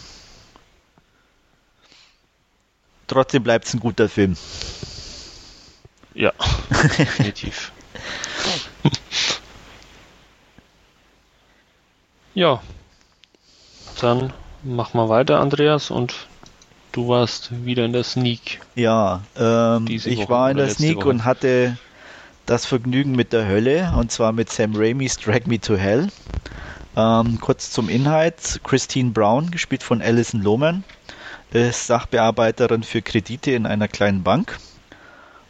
Trotzdem bleibt es ein guter Film. Ja, <laughs> definitiv. Ja, dann mach mal weiter, Andreas, und du warst wieder in der Sneak. Ja, ähm, ich Woche war in der Sneak Woche. und hatte das Vergnügen mit der Hölle, und zwar mit Sam Raimi's Drag Me to Hell. Ähm, kurz zum Inhalt. Christine Brown, gespielt von Alison Lohman, ist Sachbearbeiterin für Kredite in einer kleinen Bank.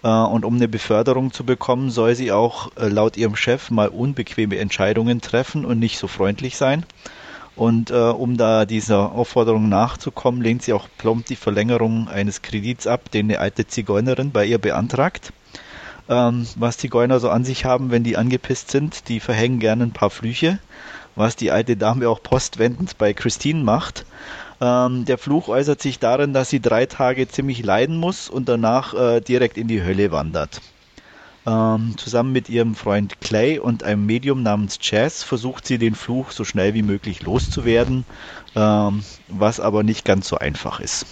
Äh, und um eine Beförderung zu bekommen, soll sie auch äh, laut ihrem Chef mal unbequeme Entscheidungen treffen und nicht so freundlich sein. Und äh, um da dieser Aufforderung nachzukommen, lehnt sie auch plump die Verlängerung eines Kredits ab, den eine alte Zigeunerin bei ihr beantragt. Ähm, was Zigeuner so an sich haben, wenn die angepisst sind, die verhängen gerne ein paar Flüche, was die alte Dame auch postwendend bei Christine macht. Ähm, der Fluch äußert sich darin, dass sie drei Tage ziemlich leiden muss und danach äh, direkt in die Hölle wandert. Ähm, zusammen mit ihrem Freund Clay und einem Medium namens Jazz versucht sie den Fluch so schnell wie möglich loszuwerden, ähm, was aber nicht ganz so einfach ist.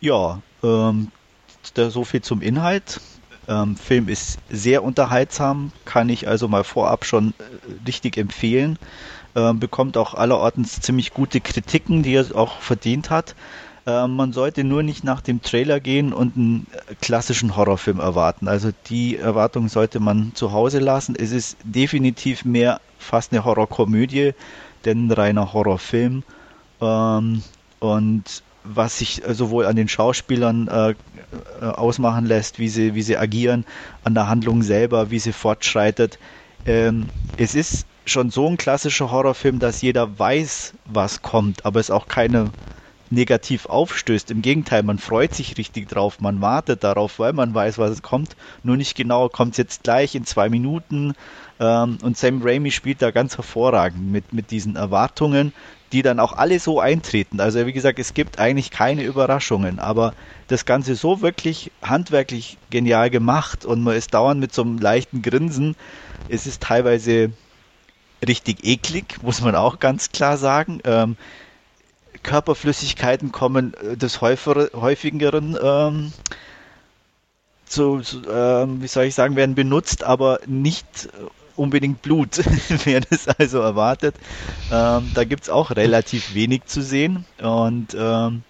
Ja, ähm, so viel zum Inhalt. Ähm, Film ist sehr unterhaltsam, kann ich also mal vorab schon äh, richtig empfehlen äh, bekommt auch allerortens ziemlich gute Kritiken, die er auch verdient hat. Äh, man sollte nur nicht nach dem Trailer gehen und einen klassischen Horrorfilm erwarten. Also die Erwartung sollte man zu Hause lassen. Es ist definitiv mehr fast eine Horrorkomödie, denn ein reiner Horrorfilm. Ähm, und was sich sowohl an den Schauspielern äh, äh, ausmachen lässt, wie sie, wie sie agieren, an der Handlung selber, wie sie fortschreitet. Ähm, es ist schon so ein klassischer Horrorfilm, dass jeder weiß, was kommt, aber es auch keine negativ aufstößt. Im Gegenteil, man freut sich richtig drauf, man wartet darauf, weil man weiß, was es kommt. Nur nicht genau, kommt es jetzt gleich in zwei Minuten. Ähm, und Sam Raimi spielt da ganz hervorragend mit, mit diesen Erwartungen, die dann auch alle so eintreten. Also wie gesagt, es gibt eigentlich keine Überraschungen, aber das Ganze so wirklich handwerklich genial gemacht und man ist dauernd mit so einem leichten Grinsen. Es ist teilweise richtig eklig, muss man auch ganz klar sagen. Ähm, Körperflüssigkeiten kommen äh, des häufigeren ähm, zu, zu ähm, wie soll ich sagen, werden benutzt, aber nicht unbedingt Blut, <laughs> wer das also erwartet. Ähm, da gibt es auch relativ wenig zu sehen. Und ähm,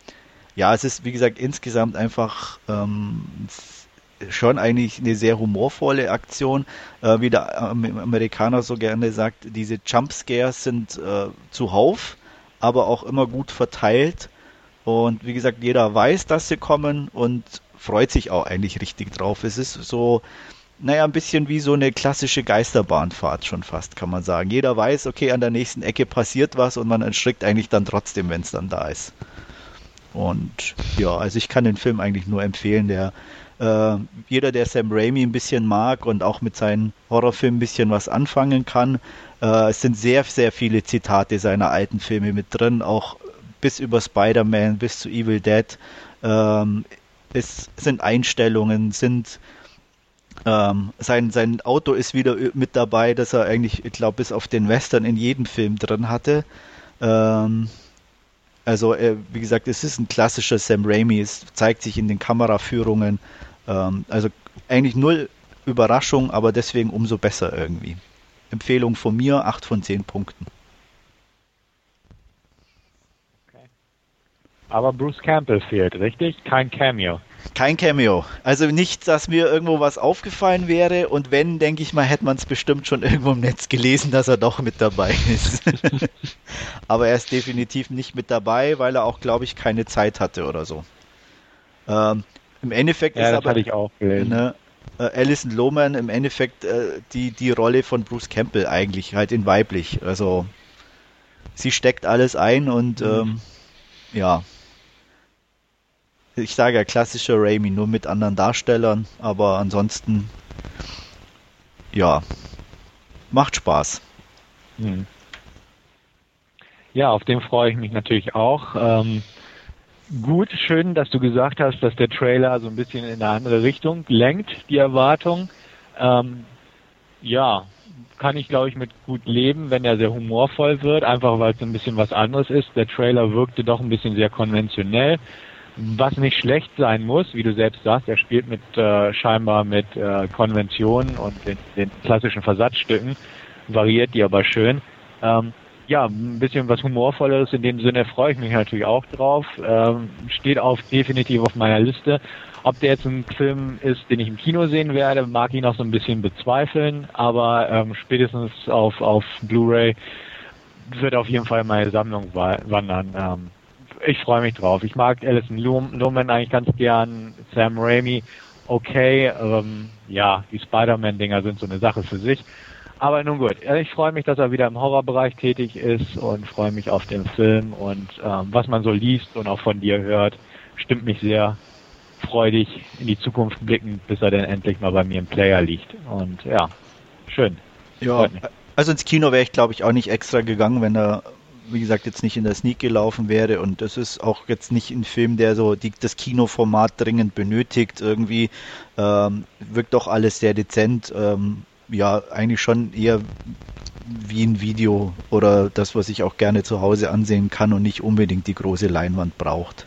ja, es ist, wie gesagt, insgesamt einfach ähm, schon eigentlich eine sehr humorvolle Aktion. Äh, wie der Amerikaner so gerne sagt, diese Jumpscares sind äh, zuhauf, aber auch immer gut verteilt. Und wie gesagt, jeder weiß, dass sie kommen und freut sich auch eigentlich richtig drauf. Es ist so, naja, ein bisschen wie so eine klassische Geisterbahnfahrt schon fast, kann man sagen. Jeder weiß, okay, an der nächsten Ecke passiert was und man erschrickt eigentlich dann trotzdem, wenn es dann da ist. Und ja, also ich kann den Film eigentlich nur empfehlen. Der äh, jeder, der Sam Raimi ein bisschen mag und auch mit seinen Horrorfilmen ein bisschen was anfangen kann, äh, es sind sehr, sehr viele Zitate seiner alten Filme mit drin, auch bis über Spider-Man, bis zu Evil Dead. Ähm, es sind Einstellungen, sind Ähm, sein, sein Auto ist wieder mit dabei, dass er eigentlich, ich glaube, bis auf den Western in jedem Film drin hatte. Ähm, also, äh, wie gesagt, es ist ein klassischer Sam Raimi. Es zeigt sich in den Kameraführungen. Ähm, also eigentlich null Überraschung, aber deswegen umso besser irgendwie. Empfehlung von mir, 8 von 10 Punkten. Aber Bruce Campbell fehlt, richtig? Kein Cameo. Kein Cameo. Also nicht, dass mir irgendwo was aufgefallen wäre und wenn, denke ich mal, hätte man es bestimmt schon irgendwo im Netz gelesen, dass er doch mit dabei ist. <laughs> Aber er ist definitiv nicht mit dabei, weil er auch, glaube ich, keine Zeit hatte oder so. Ähm, Im Endeffekt ja, ist das aber hatte ich auch gelesen. Ne, äh, Alison Lohman im Endeffekt äh, die, die Rolle von Bruce Campbell eigentlich, halt in weiblich. Also sie steckt alles ein und Mhm. ähm, ja. Ich sage ja klassischer Raimi, nur mit anderen Darstellern, aber ansonsten ja, macht Spaß. Hm. Ja, auf den freue ich mich natürlich auch. Ähm, gut, schön, dass du gesagt hast, dass der Trailer so ein bisschen in eine andere Richtung lenkt, die Erwartung. Ähm, ja, kann ich glaube ich mit gut leben, wenn er sehr humorvoll wird, einfach weil es ein bisschen was anderes ist. Der Trailer wirkte doch ein bisschen sehr konventionell, was nicht schlecht sein muss, wie du selbst sagst. Er spielt mit äh, scheinbar mit äh, Konventionen und den, den klassischen Versatzstücken, variiert die aber schön. Ähm, ja, ein bisschen was Humorvolleres in dem Sinne freue ich mich natürlich auch drauf. Ähm, steht auf definitiv auf meiner Liste. Ob der jetzt ein Film ist, den ich im Kino sehen werde, mag ich noch so ein bisschen bezweifeln, aber ähm, spätestens auf, auf Blu-ray wird auf jeden Fall in meine Sammlung wa wandern. Ähm, ich freue mich drauf. Ich mag Alison Lohman eigentlich ganz gern, Sam Raimi, okay. Ähm, ja, die Spider-Man-Dinger sind so eine Sache für sich. Aber nun gut, ich freue mich, dass er wieder im Horrorbereich tätig ist und freue mich auf den Film und ähm, was man so liest und auch von dir hört, stimmt mich sehr freudig in die Zukunft blicken, bis er dann endlich mal bei mir im Player liegt. Und ja, schön. Ja, also ins Kino wäre ich glaube ich auch nicht extra gegangen, wenn er wie gesagt jetzt nicht in der Sneak gelaufen wäre und das ist auch jetzt nicht ein Film, der so die, das Kinoformat dringend benötigt irgendwie. Ähm, wirkt doch alles sehr dezent. Ähm, ja, eigentlich schon eher wie ein Video oder das, was ich auch gerne zu Hause ansehen kann und nicht unbedingt die große Leinwand braucht.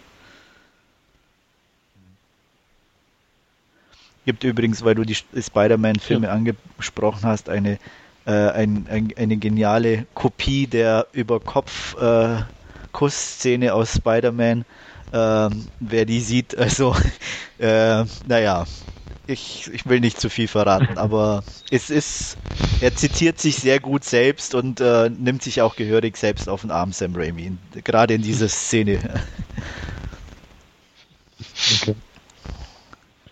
Gibt übrigens, weil du die Spider-Man-Filme angesprochen hast, eine, äh, ein, ein, eine geniale Kopie der Über-Kopf-Kussszene aus Spider-Man. Ähm, wer die sieht, <laughs> also, äh, naja, ich, ich will nicht zu viel verraten, aber es ist, er zitiert sich sehr gut selbst und äh, nimmt sich auch gehörig selbst auf den Arm, Sam Raimi, in- gerade in dieser Szene. Okay.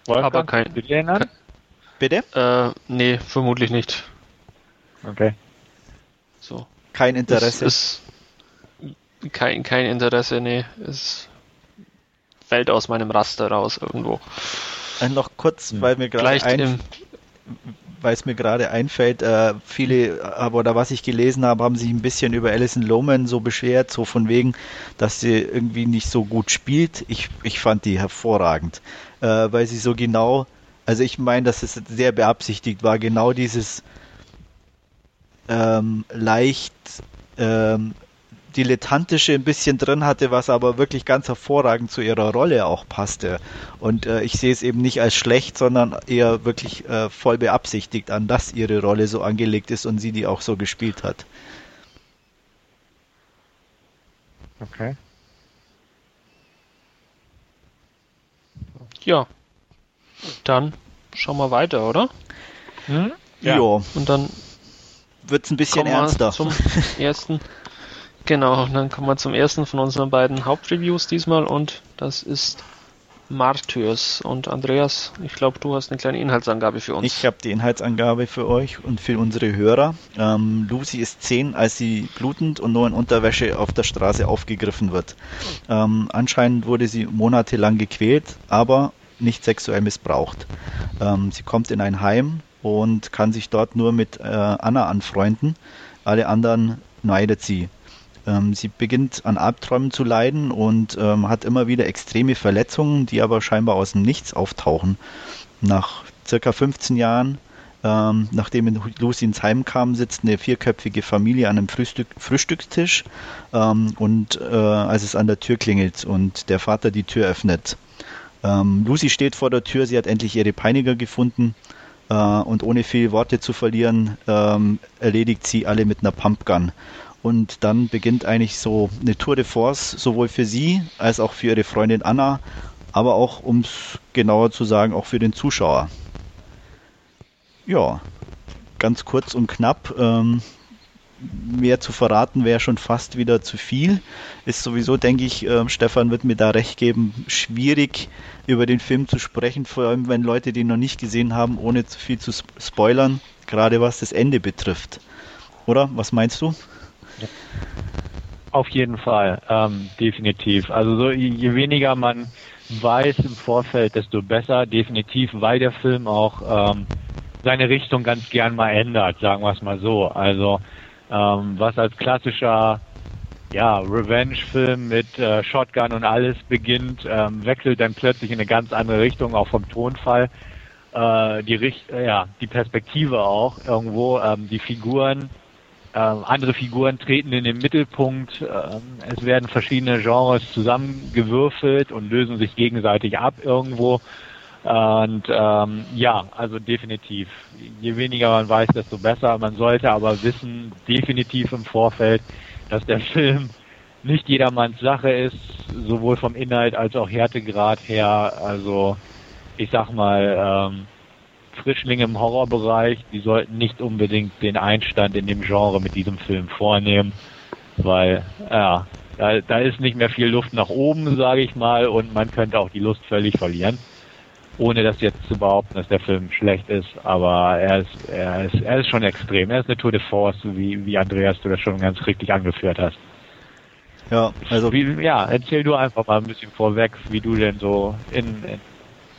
Wolfgang, Aber kein-? Bitte? Äh, nee, vermutlich nicht. Okay. So. Kein Interesse. Es ist kein, kein Interesse, nee. Es fällt aus meinem Raster raus irgendwo. Äh, noch kurz, weil mir gerade ein, im, weil es mir gerade einfällt, äh, viele, aber oder was ich gelesen habe, haben sich ein bisschen über Alison Lohman so beschwert, so von wegen, dass sie irgendwie nicht so gut spielt. Ich, ich fand die hervorragend, äh, weil sie so genau, also ich meine, dass es sehr beabsichtigt war, genau dieses ähm, leicht ähm, dilettantische ein bisschen drin hatte, was aber wirklich ganz hervorragend zu ihrer Rolle auch passte. Und äh, ich sehe es eben nicht als schlecht, sondern eher wirklich äh, voll beabsichtigt an, dass ihre Rolle so angelegt ist und sie die auch so gespielt hat. Okay. ja. Dann schauen wir weiter, oder? Hm? Ja. Ja. Und dann Wird es ein bisschen kommen ernster. zum ersten. Genau, dann kommen wir zum ersten von unseren beiden Hauptreviews diesmal und das ist Martyrs. Und Andreas, ich glaube, du hast eine kleine Inhaltsangabe für uns. Ich habe die Inhaltsangabe für euch und für unsere Hörer. Ähm, Lucy ist 10, als sie blutend und nur in Unterwäsche auf der Straße aufgegriffen wird. Ähm, anscheinend wurde sie monatelang gequält, aber nicht sexuell missbraucht. Ähm, sie kommt in ein Heim und kann sich dort nur mit äh, Anna anfreunden. Alle anderen neidet sie. Ähm, sie beginnt an Albträumen zu leiden und ähm, hat immer wieder extreme Verletzungen, die aber scheinbar aus dem Nichts auftauchen. Nach circa 15 Jahren, ähm, nachdem Lucy ins Heim kam, sitzt eine vierköpfige Familie an einem Frühstück, Frühstückstisch ähm, und äh, als es an der Tür klingelt und der Vater die Tür öffnet. Ähm, Lucy steht vor der Tür, sie hat endlich ihre Peiniger gefunden äh, und ohne viel Worte zu verlieren, ähm, erledigt sie alle mit einer Pumpgun. Und dann beginnt eigentlich so eine Tour de Force, sowohl für sie als auch für ihre Freundin Anna, aber auch, um es genauer zu sagen, auch für den Zuschauer. Ja, ganz kurz und knapp. Ähm, mehr zu verraten wäre schon fast wieder zu viel. Ist sowieso, denke ich, äh, Stefan wird mir da recht geben, schwierig über den Film zu sprechen, vor allem wenn Leute den noch nicht gesehen haben, ohne zu viel zu spoilern, gerade was das Ende betrifft. Oder? Was meinst du? Auf jeden Fall, ähm, definitiv. Also so, je weniger man weiß im Vorfeld, desto besser, definitiv, weil der Film auch ähm, seine Richtung ganz gern mal ändert, sagen wir es mal so. Also ähm, was als klassischer ja, Revenge-Film mit äh, Shotgun und alles beginnt, ähm, wechselt dann plötzlich in eine ganz andere Richtung, auch vom Tonfall. Äh, die, Richt äh, ja, die Perspektive auch irgendwo, ähm, die Figuren ähm, andere Figuren treten in den Mittelpunkt. Ähm, es werden verschiedene Genres zusammengewürfelt und lösen sich gegenseitig ab irgendwo. Und ähm, ja, also definitiv. Je weniger man weiß, desto besser. Man sollte aber wissen, definitiv im Vorfeld, dass der <laughs> Film nicht jedermanns Sache ist, sowohl vom Inhalt als auch Härtegrad her. Also ich sag mal, ähm, Frischlinge im Horrorbereich, die sollten nicht unbedingt den Einstand in dem Genre mit diesem Film vornehmen, weil ja, da, da ist nicht mehr viel Luft nach oben, sage ich mal, und man könnte auch die Lust völlig verlieren. Ohne das jetzt zu behaupten, dass der Film schlecht ist, aber er ist, er ist, er ist schon extrem. Er ist eine Tour de Force, wie, wie Andreas du das schon ganz richtig angeführt hast. Ja, also. Wie, ja, erzähl du einfach mal ein bisschen vorweg, wie du denn so in, in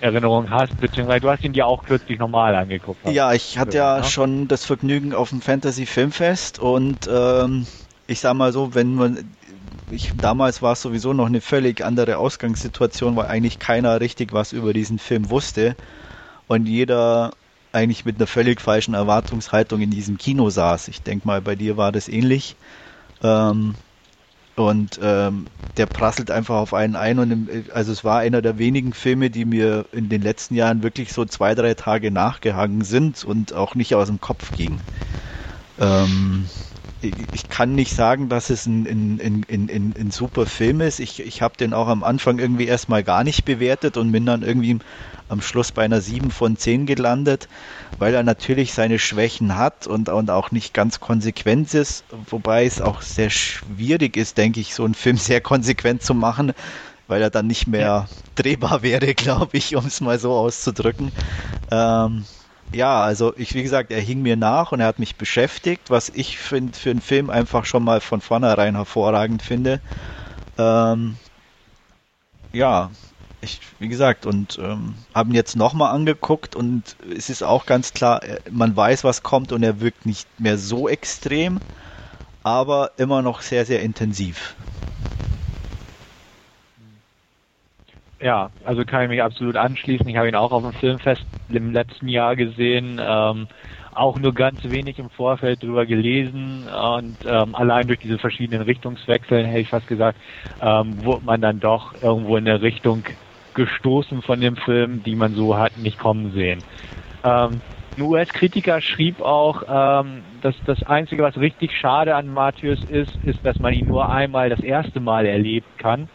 Erinnerung hast, beziehungsweise du hast ihn dir auch kürzlich nochmal angeguckt. Ja, ich hatte ja, ja, schon das Vergnügen auf dem Fantasy Filmfest und ähm, ich sag mal so, wenn man ich, damals war es sowieso noch eine völlig andere Ausgangssituation, weil eigentlich keiner richtig was über diesen Film wusste und jeder eigentlich mit einer völlig falschen Erwartungshaltung in diesem Kino saß. Ich denke mal, bei dir war das ähnlich. Ähm, und ähm, der prasselt einfach auf einen ein. Und im, also es war einer der wenigen Filme, die mir in den letzten Jahren wirklich so zwei, drei Tage nachgehangen sind und auch nicht aus dem Kopf ging. Ähm, ich kann nicht sagen, dass es ein, ein, ein, ein, ein super Film ist. Ich, ich habe den auch am Anfang irgendwie erstmal gar nicht bewertet und bin dann irgendwie am Schluss bei einer 7 von 10 gelandet, weil er natürlich seine Schwächen hat und, und auch nicht ganz konsequent ist, wobei es auch sehr schwierig ist, denke ich, so einen Film sehr konsequent zu machen, weil er dann nicht mehr drehbar wäre, <laughs> glaube ich, um es mal so auszudrücken. Ähm, ja, also ich, wie gesagt, er hing mir nach und er hat mich beschäftigt, was ich find, für einen Film einfach schon mal von vornherein hervorragend finde. Ähm, ja, ich, wie gesagt, und ähm, haben jetzt nochmal angeguckt und es ist auch ganz klar, man weiß, was kommt und er wirkt nicht mehr so extrem, aber immer noch sehr, sehr intensiv. Ja, also kann ich mich absolut anschließen. Ich habe ihn auch auf dem Filmfest im letzten Jahr gesehen. Ähm, auch nur ganz wenig im Vorfeld drüber gelesen und ähm, allein durch diese verschiedenen Richtungswechsel, hätte ich fast gesagt, ähm, wurde man dann doch irgendwo in eine Richtung gestoßen von dem Film, die man so hat nicht kommen sehen. Ähm, ein US-Kritiker schrieb auch, ähm, dass das Einzige, was richtig schade an Matthäus ist, ist, dass man ihn nur einmal das erste Mal erleben kann.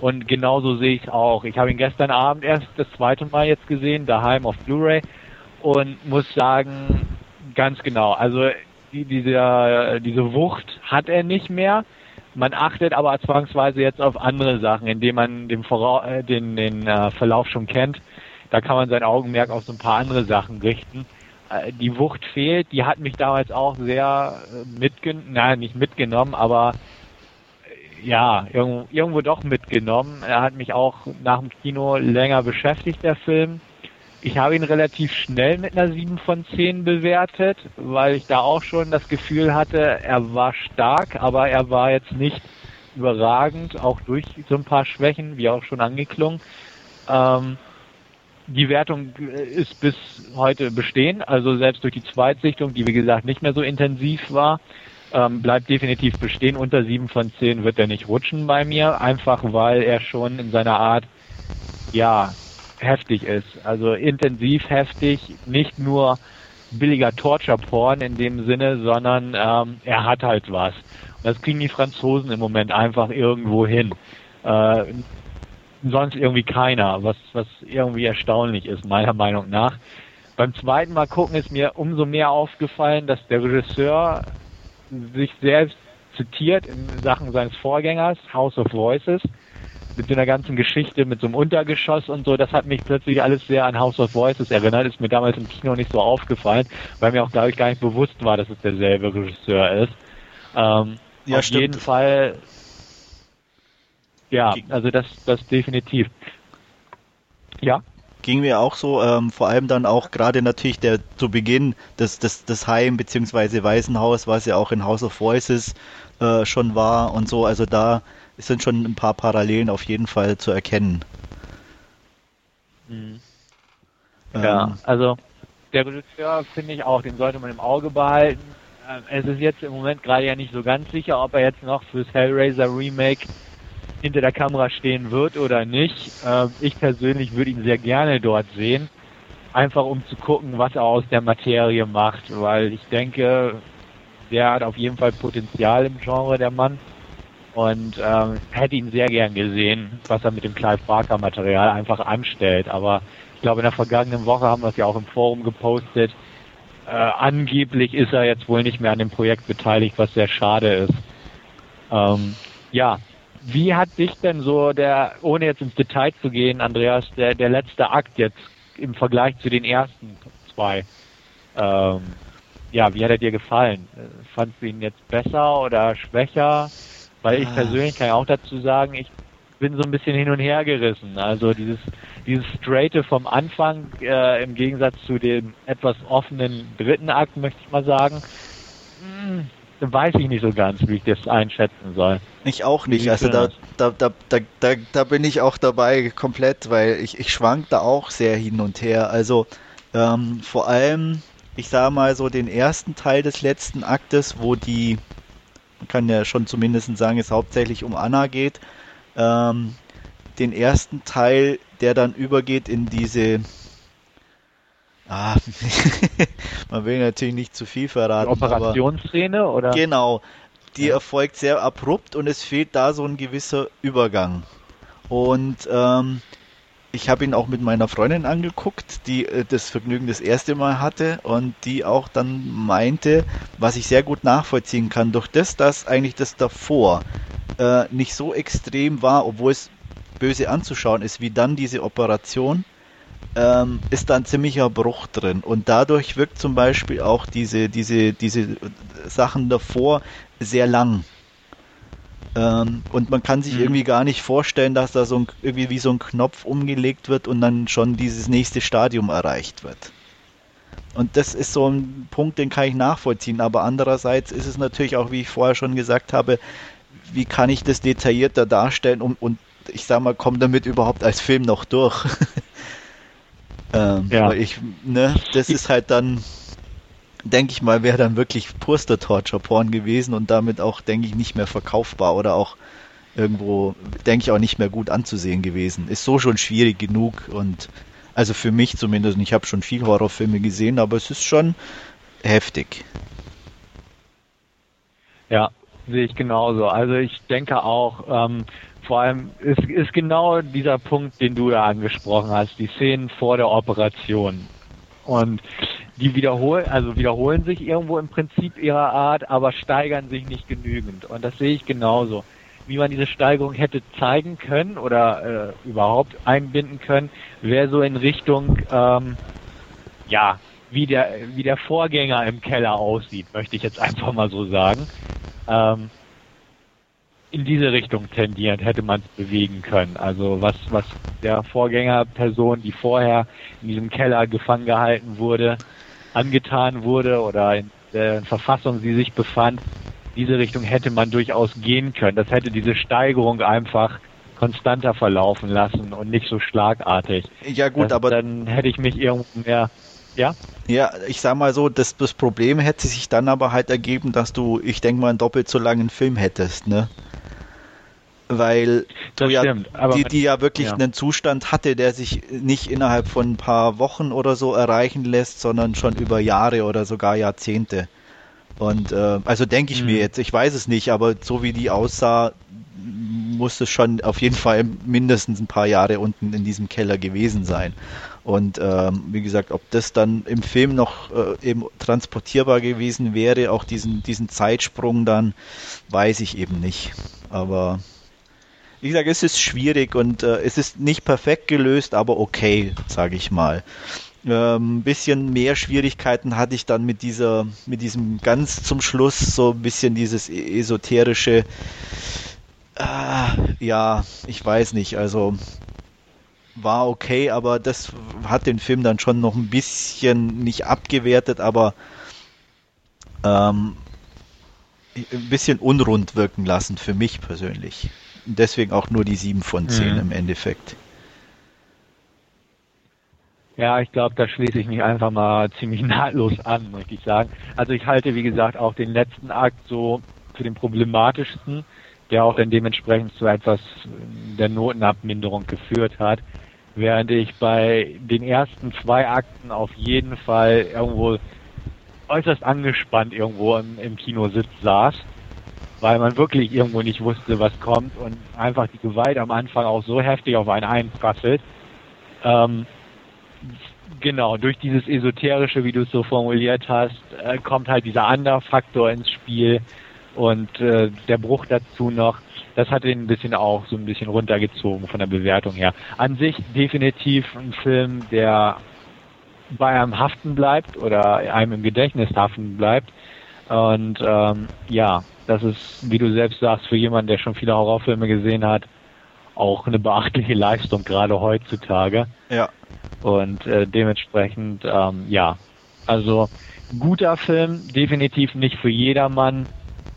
Und genauso sehe ich auch. Ich habe ihn gestern Abend erst das zweite Mal jetzt gesehen, daheim auf Blu-ray und muss sagen, ganz genau. Also die, diese, diese Wucht hat er nicht mehr. Man achtet aber zwangsweise jetzt auf andere Sachen, indem man den, Vora äh, den, den äh, Verlauf schon kennt. Da kann man sein Augenmerk auf so ein paar andere Sachen richten. Äh, die Wucht fehlt, die hat mich damals auch sehr mitgenommen, nein, nicht mitgenommen, aber ja, irgendwo, irgendwo doch mitgenommen. Er hat mich auch nach dem Kino länger beschäftigt, der Film. Ich habe ihn relativ schnell mit einer 7 von 10 bewertet, weil ich da auch schon das Gefühl hatte, er war stark, aber er war jetzt nicht überragend, auch durch so ein paar Schwächen, wie auch schon angeklungen. Ähm, die Wertung ist bis heute bestehen, also selbst durch die Zweitsichtung, die wie gesagt nicht mehr so intensiv war, ähm, bleibt definitiv bestehen. Unter sieben von zehn wird er nicht rutschen bei mir, einfach weil er schon in seiner Art, ja, heftig ist. Also intensiv heftig, nicht nur billiger Torture-Porn in dem Sinne, sondern ähm, er hat halt was. Und das kriegen die Franzosen im Moment einfach irgendwo hin. Äh, sonst irgendwie keiner, was, was irgendwie erstaunlich ist, meiner Meinung nach. Beim zweiten Mal gucken ist mir umso mehr aufgefallen, dass der Regisseur sich selbst zitiert in Sachen seines Vorgängers, House of Voices, mit so einer ganzen Geschichte, mit so einem Untergeschoss und so, das hat mich plötzlich alles sehr an House of Voices erinnert, ist mir damals im Kino nicht so aufgefallen, weil mir auch, glaube ich, gar nicht bewusst war, dass es derselbe Regisseur ist. Ähm, ja, auf stimmt. jeden Fall ja, also das, das definitiv. Ja. Ging mir auch so, ähm, vor allem dann auch gerade natürlich der zu Beginn des, des, des Heim bzw. Waisenhaus, was ja auch in House of Voices äh, schon war und so, also da sind schon ein paar Parallelen auf jeden Fall zu erkennen. Mhm. Ja, ähm, also der Regisseur finde ich auch, den sollte man im Auge behalten. Ähm, es ist jetzt im Moment gerade ja nicht so ganz sicher, ob er jetzt noch fürs Hellraiser Remake hinter der Kamera stehen wird oder nicht. Ähm, ich persönlich würde ihn sehr gerne dort sehen, einfach um zu gucken, was er aus der Materie macht, weil ich denke, der hat auf jeden Fall Potenzial im Genre, der Mann. Und ähm, hätte ihn sehr gern gesehen, was er mit dem Clive Barker Material einfach anstellt. Aber ich glaube, in der vergangenen Woche haben wir es ja auch im Forum gepostet. Äh, angeblich ist er jetzt wohl nicht mehr an dem Projekt beteiligt, was sehr schade ist. Ähm, ja, wie hat dich denn so der, ohne jetzt ins Detail zu gehen, Andreas, der, der letzte Akt jetzt im Vergleich zu den ersten zwei, ähm, ja, wie hat er dir gefallen? Fandst du ihn jetzt besser oder schwächer? Weil ich ah. persönlich kann ja auch dazu sagen, ich bin so ein bisschen hin und her gerissen. Also dieses, dieses Straighte vom Anfang äh, im Gegensatz zu dem etwas offenen dritten Akt, möchte ich mal sagen. Mh, hm, weiß ich nicht so ganz, wie ich das einschätzen soll. Ich auch nicht. Also da, da, da, da, da, da bin ich auch dabei komplett, weil ich, ich schwank da auch sehr hin und her. Also ähm, vor allem, ich sage mal so den ersten Teil des letzten Aktes, wo die, man kann ja schon zumindest sagen, es hauptsächlich um Anna geht. Ähm, den ersten Teil, der dann übergeht in diese Ah, <laughs> man will natürlich nicht zu viel verraten. Die Operationsszene oder? Genau. Die ja. erfolgt sehr abrupt und es fehlt da so ein gewisser Übergang. Und ähm, ich habe ihn auch mit meiner Freundin angeguckt, die äh, das Vergnügen das erste Mal hatte und die auch dann meinte, was ich sehr gut nachvollziehen kann, durch das, dass eigentlich das davor äh, nicht so extrem war, obwohl es böse anzuschauen ist, wie dann diese Operation, ähm, ist da ein ziemlicher Bruch drin. Und dadurch wirkt zum Beispiel auch diese, diese, diese Sachen davor sehr lang. Ähm, und man kann sich mhm. irgendwie gar nicht vorstellen, dass da so ein, irgendwie wie so ein Knopf umgelegt wird und dann schon dieses nächste Stadium erreicht wird. Und das ist so ein Punkt, den kann ich nachvollziehen. Aber andererseits ist es natürlich auch, wie ich vorher schon gesagt habe, wie kann ich das detaillierter darstellen und, und ich sag mal, komme damit überhaupt als Film noch durch. <laughs> Ähm, ja. ich, ne, das ist halt dann, denke ich mal, wäre dann wirklich purster Torture-Porn gewesen und damit auch, denke ich, nicht mehr verkaufbar oder auch irgendwo, denke ich, auch nicht mehr gut anzusehen gewesen. Ist so schon schwierig genug und also für mich zumindest, ich habe schon viel Horrorfilme gesehen, aber es ist schon heftig. Ja, sehe ich genauso. Also ich denke auch, ähm, vor allem ist, ist genau dieser Punkt, den du da angesprochen hast, die Szenen vor der Operation. Und die wiederholen, also wiederholen sich irgendwo im Prinzip ihrer Art, aber steigern sich nicht genügend. Und das sehe ich genauso. Wie man diese Steigerung hätte zeigen können oder äh, überhaupt einbinden können, wäre so in Richtung, ähm, ja, wie der, wie der Vorgänger im Keller aussieht, möchte ich jetzt einfach mal so sagen. Ähm, in diese Richtung tendiert, hätte man es bewegen können. Also was, was der Vorgängerperson, die vorher in diesem Keller gefangen gehalten wurde, angetan wurde oder in der Verfassung sie sich befand, diese Richtung hätte man durchaus gehen können. Das hätte diese Steigerung einfach konstanter verlaufen lassen und nicht so schlagartig. Ja gut, das, aber dann hätte ich mich irgendwo mehr ja? Ja, ich sag mal so, das, das Problem hätte sich dann aber halt ergeben, dass du, ich denke mal, einen doppelt so langen Film hättest, ne? Weil das ja, stimmt, die, die ja wirklich ja. einen Zustand hatte, der sich nicht innerhalb von ein paar Wochen oder so erreichen lässt, sondern schon über Jahre oder sogar Jahrzehnte. Und äh, also denke ich mhm. mir jetzt, ich weiß es nicht, aber so wie die aussah, muss es schon auf jeden Fall mindestens ein paar Jahre unten in diesem Keller gewesen sein. Und ähm, wie gesagt, ob das dann im Film noch äh, eben transportierbar gewesen wäre, auch diesen, diesen Zeitsprung dann, weiß ich eben nicht. Aber wie gesagt, es ist schwierig und äh, es ist nicht perfekt gelöst, aber okay, sage ich mal. Ein ähm, bisschen mehr Schwierigkeiten hatte ich dann mit dieser, mit diesem ganz zum Schluss so ein bisschen dieses e-, esoterische, Ah, ja, ich weiß nicht. Also war okay, aber das hat den Film dann schon noch ein bisschen nicht abgewertet, aber ähm, ein bisschen unrund wirken lassen für mich persönlich. Deswegen auch nur die 7 von 10 mhm. im Endeffekt. Ja, ich glaube, da schließe ich mich einfach mal ziemlich <laughs> nahtlos an, möchte ich sagen. Also ich halte, wie gesagt, auch den letzten Akt so für den problematischsten der auch dann dementsprechend zu etwas der Notenabminderung geführt hat. Während ich bei den ersten zwei Akten auf jeden Fall irgendwo äußerst angespannt irgendwo im, im Kinositz saß, weil man wirklich irgendwo nicht wusste, was kommt und einfach die Gewalt am Anfang auch so heftig auf einen einprasselt. Ähm, genau, durch dieses Esoterische, wie du es so formuliert hast, äh, kommt halt dieser andere Faktor ins Spiel, und äh, der Bruch dazu noch, das hat ihn ein bisschen auch so ein bisschen runtergezogen von der Bewertung her. An sich definitiv ein Film, der bei einem haften bleibt oder einem im Gedächtnis haften bleibt. Und ähm, ja, das ist, wie du selbst sagst, für jemanden, der schon viele Horrorfilme gesehen hat, auch eine beachtliche Leistung, gerade heutzutage. Ja. Und äh, dementsprechend, ähm, ja, also guter Film, definitiv nicht für jedermann.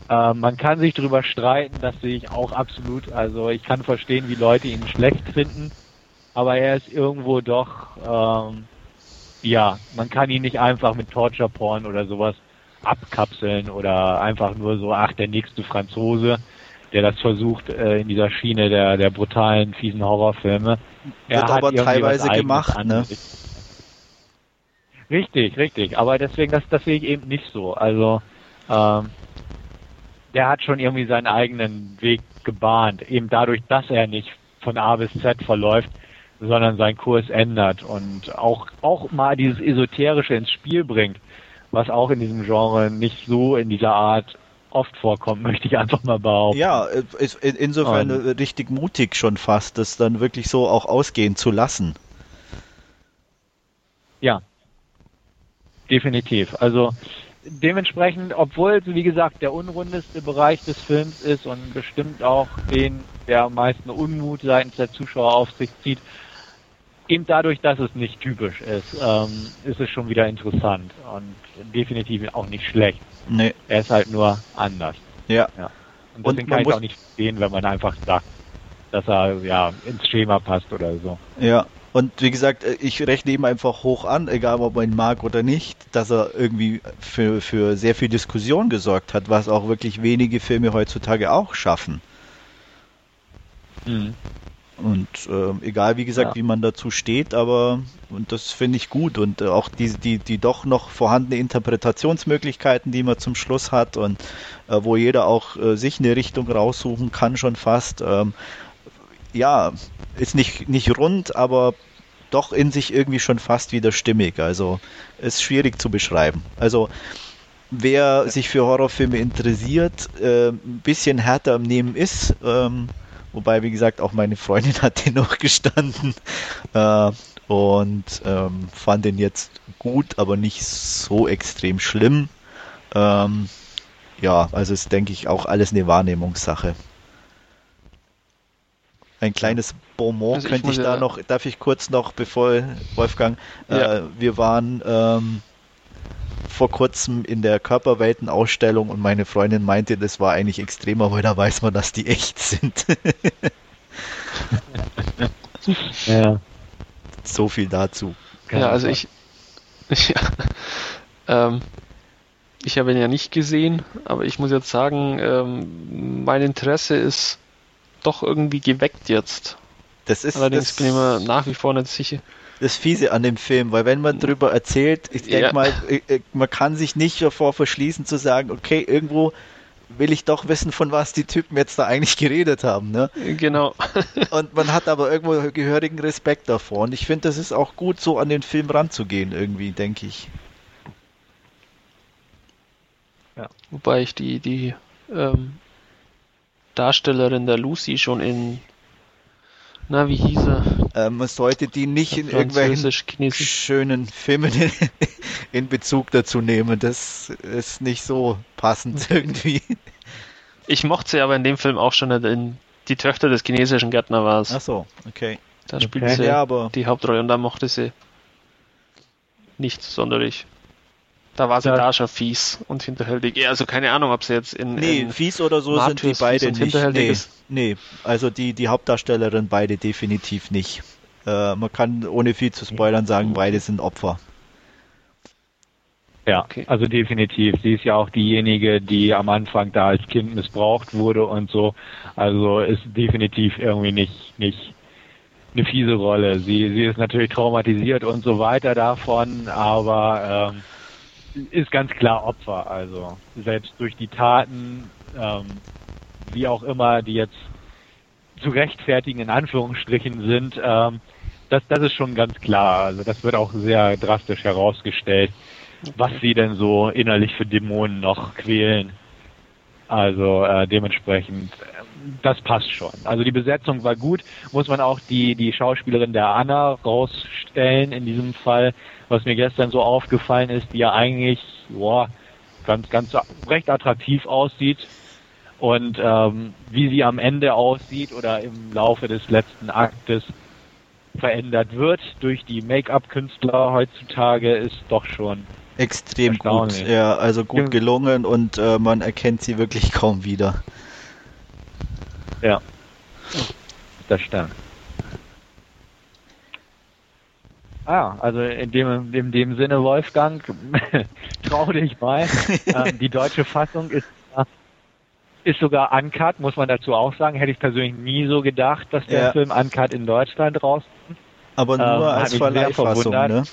Äh, man kann sich drüber streiten, das sehe ich auch absolut. Also ich kann verstehen, wie Leute ihn schlecht finden, aber er ist irgendwo doch, ähm, ja, man kann ihn nicht einfach mit Torture Porn oder sowas abkapseln oder einfach nur so, ach, der nächste Franzose, der das versucht äh, in dieser Schiene der, der brutalen, fiesen Horrorfilme. Er Wird aber teilweise gemacht, ne? Richtig, richtig. Aber deswegen, das, das sehe ich eben nicht so. Also, ähm, der hat schon irgendwie seinen eigenen Weg gebahnt, eben dadurch, dass er nicht von A bis Z verläuft, sondern seinen Kurs ändert und auch, auch mal dieses Esoterische ins Spiel bringt, was auch in diesem Genre nicht so in dieser Art oft vorkommt, <laughs> möchte ich einfach mal behaupten. Ja, ist insofern und, richtig mutig schon fast, das dann wirklich so auch ausgehen zu lassen. Ja, definitiv. Also dementsprechend, obwohl es wie gesagt der unrundeste Bereich des Films ist und bestimmt auch den, der am meisten Unmut seitens der Zuschauer auf sich zieht, eben dadurch, dass es nicht typisch ist, ähm, ist es schon wieder interessant und definitiv auch nicht schlecht. Nee. Er ist halt nur anders. Ja. ja. Und deswegen und kann ich auch nicht verstehen, wenn man einfach sagt, dass er ja ins Schema passt oder so. Ja, und wie gesagt, äh, ich rechne ihm einfach hoch an, egal ob man ihn mag oder nicht, dass er irgendwie für, für sehr viel Diskussion gesorgt hat, was auch wirklich wenige Filme heutzutage auch schaffen. Mhm. Und äh, egal, wie gesagt, ja. wie man dazu steht, aber und das finde ich gut und äh, auch die, die, die doch noch vorhandene Interpretationsmöglichkeiten, die man zum Schluss hat und äh, wo jeder auch äh, sich eine Richtung raussuchen kann, schon fast. Ähm, ja, ist nicht, nicht rund, aber doch in sich irgendwie schon fast wieder stimmig. Also ist schwierig zu beschreiben. Also wer sich für Horrorfilme interessiert, äh, ein bisschen härter am Nehmen ist, ähm, wobei wie gesagt auch meine Freundin <laughs> hat den noch gestanden äh, und ähm, fand den jetzt gut, aber nicht so extrem schlimm. Ähm, ja, also ist denke ich auch alles eine Wahrnehmungssache. Ein kleines Bonbon also könnte ich, ich da ja noch, darf ich kurz noch, bevor Wolfgang, ja. äh, wir waren ähm, vor kurzem in der Körperweltenausstellung und meine Freundin meinte, das war eigentlich extremer, weil da weiß man, dass die echt sind. <laughs> ja. So viel dazu. Ja, also ich, ich, <laughs> ähm, ich habe ihn ja nicht gesehen, aber ich muss jetzt sagen, ähm, mein Interesse ist doch irgendwie geweckt jetzt. Das ist, Allerdings das bin ich mir nach wie vor nicht sicher. Das Fiese an dem Film, weil wenn man drüber erzählt, ich denke Ja. mal, äh, äh, man kann sich nicht davor verschließen zu sagen, okay, irgendwo will ich doch wissen, von was die Typen jetzt da eigentlich geredet haben. Ne? Genau. <laughs> Und man hat aber irgendwo gehörigen Respekt davor. Und ich finde, das ist auch gut, so an den Film ranzugehen, irgendwie, denke ich. Wobei ich die, die ähm, Darstellerin der Lucy schon in, na, wie hieß er? Ähm, man sollte die nicht in irgendwelchen schönen Filmen in, <laughs> in Bezug dazu nehmen. Das ist nicht so passend irgendwie. Ich mochte sie aber in dem Film auch schon nicht in Die Töchter des chinesischen Gärtner war es. Ach so, okay. Da spielt Okay. sie Ja, aber die Hauptrolle und da mochte sie nicht sonderlich. Da war sie Ja. da schon fies und hinterhältig. Ja, also keine Ahnung, ob sie jetzt in, Nee, in fies oder so sind die Martyrs beide nicht. hinterhältig Nee, ist. nee, also die, die Hauptdarstellerin beide definitiv nicht. Äh, man kann ohne viel zu spoilern sagen, beide sind Opfer. Ja, Okay. also definitiv. Sie ist ja auch diejenige, die am Anfang da als Kind missbraucht wurde und so. Also ist definitiv irgendwie nicht, nicht eine fiese Rolle. Sie, sie ist natürlich traumatisiert und so weiter davon, aber ähm, ist ganz klar Opfer. Also selbst durch die Taten, ähm, wie auch immer, die jetzt zu rechtfertigen in Anführungsstrichen sind, ähm, das, das ist schon ganz klar. Also das wird auch sehr drastisch herausgestellt, was sie denn so innerlich für Dämonen noch quälen. Also äh, dementsprechend, ähm, das passt schon. Also die Besetzung war gut. Muss man auch die, die Schauspielerin der Anna rausstellen in diesem Fall, was mir gestern so aufgefallen ist, die ja eigentlich boah, ganz, ganz recht attraktiv aussieht. Und ähm, wie sie am Ende aussieht oder im Laufe des letzten Aktes verändert wird durch die Make-up-Künstler heutzutage, ist doch schon Extrem gut. Ja, also gut gelungen und äh, man erkennt sie wirklich kaum wieder. Ja. Das stimmt. Ah, also in dem, in dem Sinne, Wolfgang, <laughs> trau dich mal. <laughs> ähm, die deutsche Fassung ist, äh, ist sogar uncut, muss man dazu auch sagen. Hätte ich persönlich nie so gedacht, dass der Ja. Film uncut in Deutschland raus. Aber nur Ähm, als Verleihfassung, ne?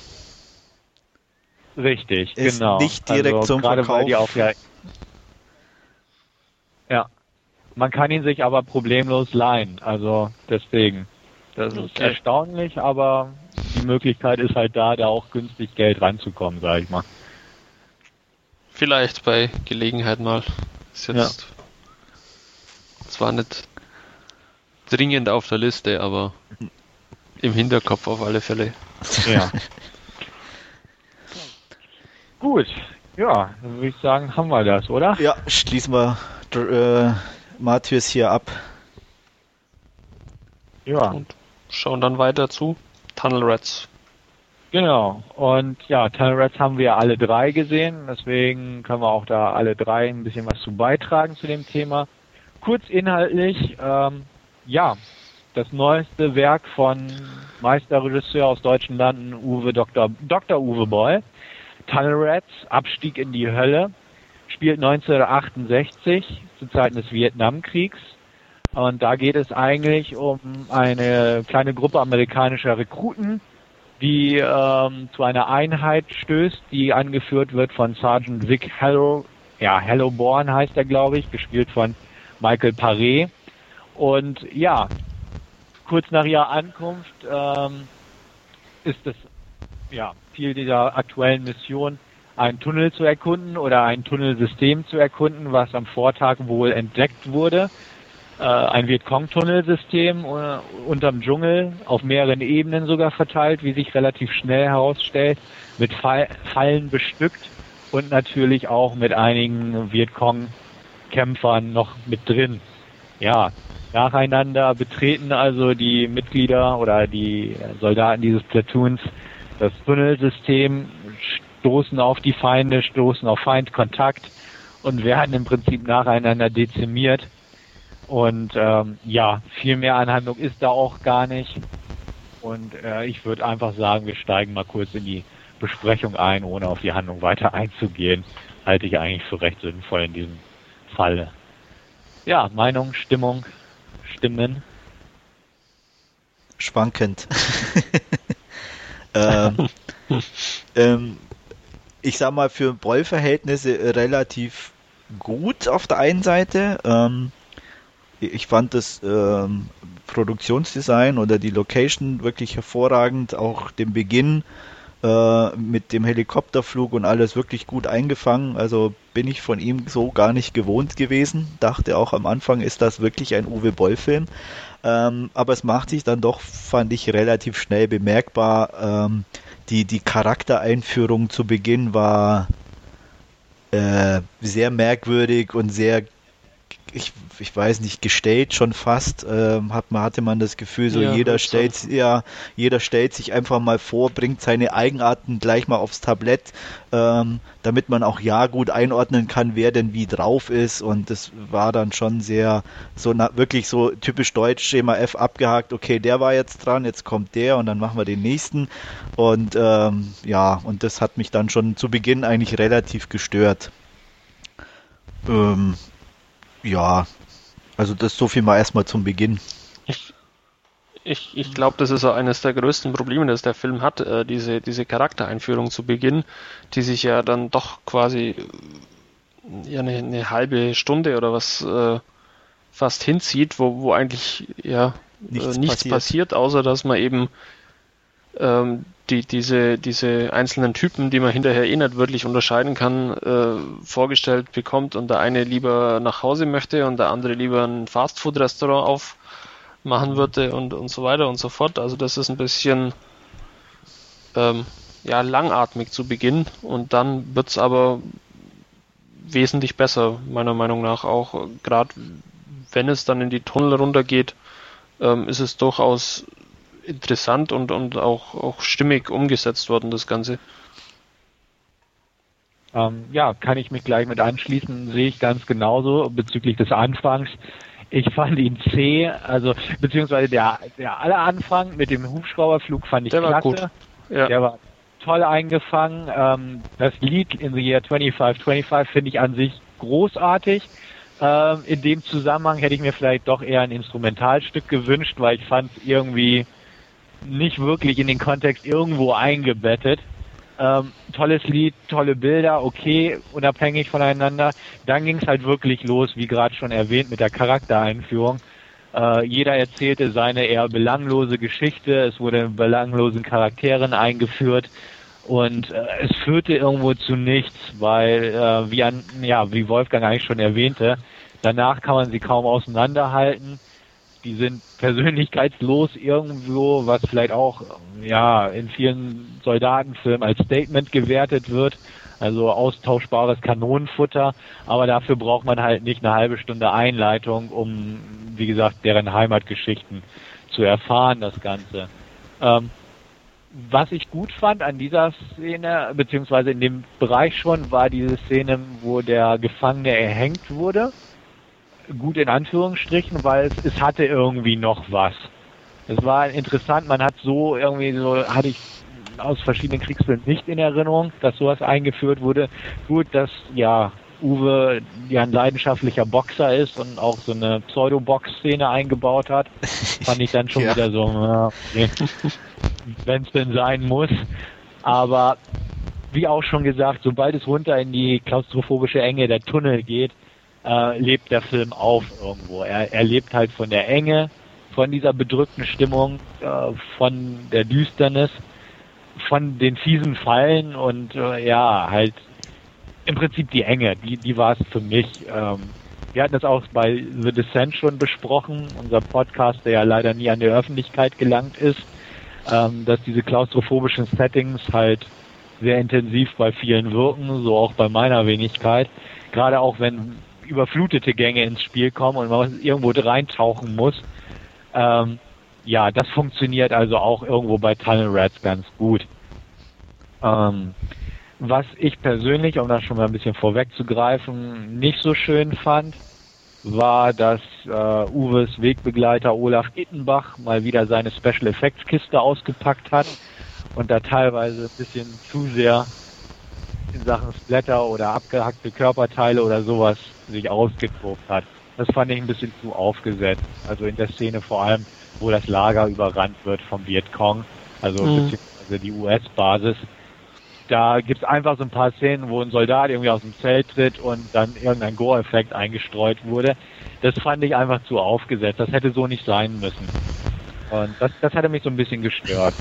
Richtig, Ist genau. nicht direkt also, zum gerade Weil die Verkauf. auch ja, ja. Man kann ihn sich aber problemlos leihen. Also deswegen. Das ist Okay. erstaunlich, aber Möglichkeit ist halt da, da auch günstig Geld ranzukommen, sag ich mal. Vielleicht bei Gelegenheit mal. Ist jetzt zwar nicht dringend auf der Liste, aber im Hinterkopf auf alle Fälle. Ja. <laughs> Gut, ja, dann würde ich sagen, haben wir das, oder? Ja, schließen wir äh, Matthäus hier ab. Ja. Und schauen dann weiter zu Tunnel Rats. Genau. Und ja, Tunnel Rats haben wir alle drei gesehen, deswegen können wir auch da alle drei ein bisschen was zu beitragen zu dem Thema. Kurz inhaltlich, ähm, ja, das neueste Werk von Meisterregisseur aus deutschen Landen, Uwe Dr. Dr. Uwe Boll. Tunnel Rats, Abstieg in die Hölle, spielt 1968 zu Zeiten des Vietnamkriegs. Und da geht es eigentlich um eine kleine Gruppe amerikanischer Rekruten, die ähm, zu einer Einheit stößt, die angeführt wird von Sergeant Vic Hello, ja, Helloborn heißt er, glaube ich, gespielt von Michael Paré. Und ja, kurz nach ihrer Ankunft ähm, ist es ja Ziel dieser aktuellen Mission, einen Tunnel zu erkunden oder ein Tunnelsystem zu erkunden, was am Vortag wohl entdeckt wurde. Äh, ein Vietcong-Tunnelsystem äh, unterm Dschungel, auf mehreren Ebenen sogar verteilt, wie sich relativ schnell herausstellt, mit Fall Fallen bestückt und natürlich auch mit einigen Vietcong-Kämpfern noch mit drin. Ja, nacheinander betreten also die Mitglieder oder die Soldaten dieses Platoons das Tunnelsystem, stoßen auf die Feinde, stoßen auf Feindkontakt und werden im Prinzip nacheinander dezimiert. Und ähm, ja, viel mehr Anhandlung ist da auch gar nicht. Und äh, ich würde einfach sagen, wir steigen mal kurz in die Besprechung ein, ohne auf die Handlung weiter <laughs> einzugehen. Halte ich eigentlich für recht sinnvoll in diesem Falle. Ja, Meinung, Stimmung, Stimmen. Schwankend. <laughs> ähm, ähm, ich sag mal, für Boll-Verhältnisse relativ gut auf der einen Seite. Ähm, ich fand das ähm, Produktionsdesign oder die Location wirklich hervorragend, auch den Beginn äh, mit dem Helikopterflug und alles wirklich gut eingefangen. Also bin ich von ihm so gar nicht gewohnt gewesen. Dachte auch am Anfang, ist das wirklich ein Uwe Boll-Film. Ähm, aber es macht sich dann doch, fand ich, relativ schnell bemerkbar. Ähm, die, die Charaktereinführung zu Beginn war äh, sehr merkwürdig und sehr ich, ich weiß nicht, gestellt schon fast, ähm, hat man, hatte man das Gefühl, so ja, jeder stellt, so. ja, jeder stellt sich einfach mal vor, bringt seine Eigenarten gleich mal aufs Tablett, ähm, damit man auch ja gut einordnen kann, wer denn wie drauf ist und das war dann schon sehr, so na, wirklich so typisch deutsch, Schema F abgehakt, okay, der war jetzt dran, jetzt kommt der und dann machen wir den nächsten und ähm, ja, und das hat mich dann schon zu Beginn eigentlich relativ gestört. Ähm, ja, also das so viel mal erstmal zum Beginn. Ich, ich, ich glaube, das ist auch eines der größten Probleme, das der Film hat, äh, diese, diese Charaktereinführung zu Beginn, die sich ja dann doch quasi äh, ja, eine, eine halbe Stunde oder was äh, fast hinzieht, wo, wo eigentlich ja nichts, äh, nichts passiert. passiert. außer dass man eben ähm, die, diese, diese einzelnen Typen, die man hinterher eh nicht wirklich unterscheiden kann, äh, vorgestellt bekommt und der eine lieber nach Hause möchte und der andere lieber ein Fastfood-Restaurant aufmachen würde und, und so weiter und so fort. Also das ist ein bisschen ähm, ja, langatmig zu Beginn und dann wird's aber wesentlich besser, meiner Meinung nach auch. Gerade wenn es dann in die Tunnel runtergeht, ähm, ist es durchaus interessant und, und auch, auch stimmig umgesetzt worden, das Ganze. Ähm, ja, kann ich mich gleich mit anschließen, sehe ich ganz genauso bezüglich des Anfangs. Ich fand ihn zäh, also beziehungsweise der, der aller Anfang mit dem Hubschrauberflug fand ich der klasse. War gut. Ja. Der war toll eingefangen. Ähm, das Lied in the Year 2525 finde ich an sich großartig. Ähm, in dem Zusammenhang hätte ich mir vielleicht doch eher ein Instrumentalstück gewünscht, weil ich fand es irgendwie nicht wirklich in den Kontext irgendwo eingebettet. Ähm, tolles Lied, tolle Bilder, okay, unabhängig voneinander. Dann ging es halt wirklich los, wie gerade schon erwähnt, mit der Charaktereinführung. Äh, jeder erzählte seine eher belanglose Geschichte, es wurde belanglosen Charakteren eingeführt und äh, es führte irgendwo zu nichts, weil äh, wie an, ja, wie Wolfgang eigentlich schon erwähnte, danach kann man sie kaum auseinanderhalten die sind persönlichkeitslos irgendwo, was vielleicht auch ja in vielen Soldatenfilmen als Statement gewertet wird. Also austauschbares Kanonenfutter, aber dafür braucht man halt nicht eine halbe Stunde Einleitung, um, wie gesagt, deren Heimatgeschichten zu erfahren, das Ganze. Ähm, was ich gut fand an dieser Szene, beziehungsweise in dem Bereich schon, war diese Szene, wo der Gefangene erhängt wurde gut in Anführungsstrichen, weil es, es hatte irgendwie noch was. Es war interessant, man hat so irgendwie so, hatte ich aus verschiedenen Kriegsfilmen nicht in Erinnerung, dass sowas eingeführt wurde. Gut, dass ja Uwe ja ein leidenschaftlicher Boxer ist und auch so eine Pseudo-Box-Szene eingebaut hat, fand ich dann schon <laughs> ja. wieder so, ja, okay. wenn es denn sein muss. Aber wie auch schon gesagt, sobald es runter in die klaustrophobische Enge der Tunnel geht, äh, lebt der Film auf irgendwo. Er, er lebt halt von der Enge, von dieser bedrückten Stimmung, äh, von der Düsternis, von den fiesen Fallen und äh, ja, halt im Prinzip die Enge, die, die war es für mich. Ähm, wir hatten das auch bei The Descent schon besprochen, unser Podcast, der ja leider nie an die Öffentlichkeit gelangt ist, ähm, dass diese klaustrophobischen Settings halt sehr intensiv bei vielen wirken, so auch bei meiner Wenigkeit. Gerade auch wenn überflutete Gänge ins Spiel kommen und man irgendwo reintauchen muss. Ähm, ja, das funktioniert also auch irgendwo bei Tunnel Rats ganz gut. Ähm, was ich persönlich, um das schon mal ein bisschen vorwegzugreifen, nicht so schön fand, war, dass äh, Uwes Wegbegleiter Olaf Ittenbach mal wieder seine Special Effects Kiste ausgepackt hat und da teilweise ein bisschen zu sehr in Sachen Splatter oder abgehackte Körperteile oder sowas sich ausgetobt hat. Das fand ich ein bisschen zu aufgesetzt. Also in der Szene vor allem, wo das Lager überrannt wird vom Vietcong, also mhm. beziehungsweise die US-Basis. Da gibt's einfach so ein paar Szenen, wo ein Soldat irgendwie aus dem Zelt tritt und dann irgendein Gore-Effekt eingestreut wurde. Das fand ich einfach zu aufgesetzt. Das hätte so nicht sein müssen. Und das, das hatte mich so ein bisschen gestört.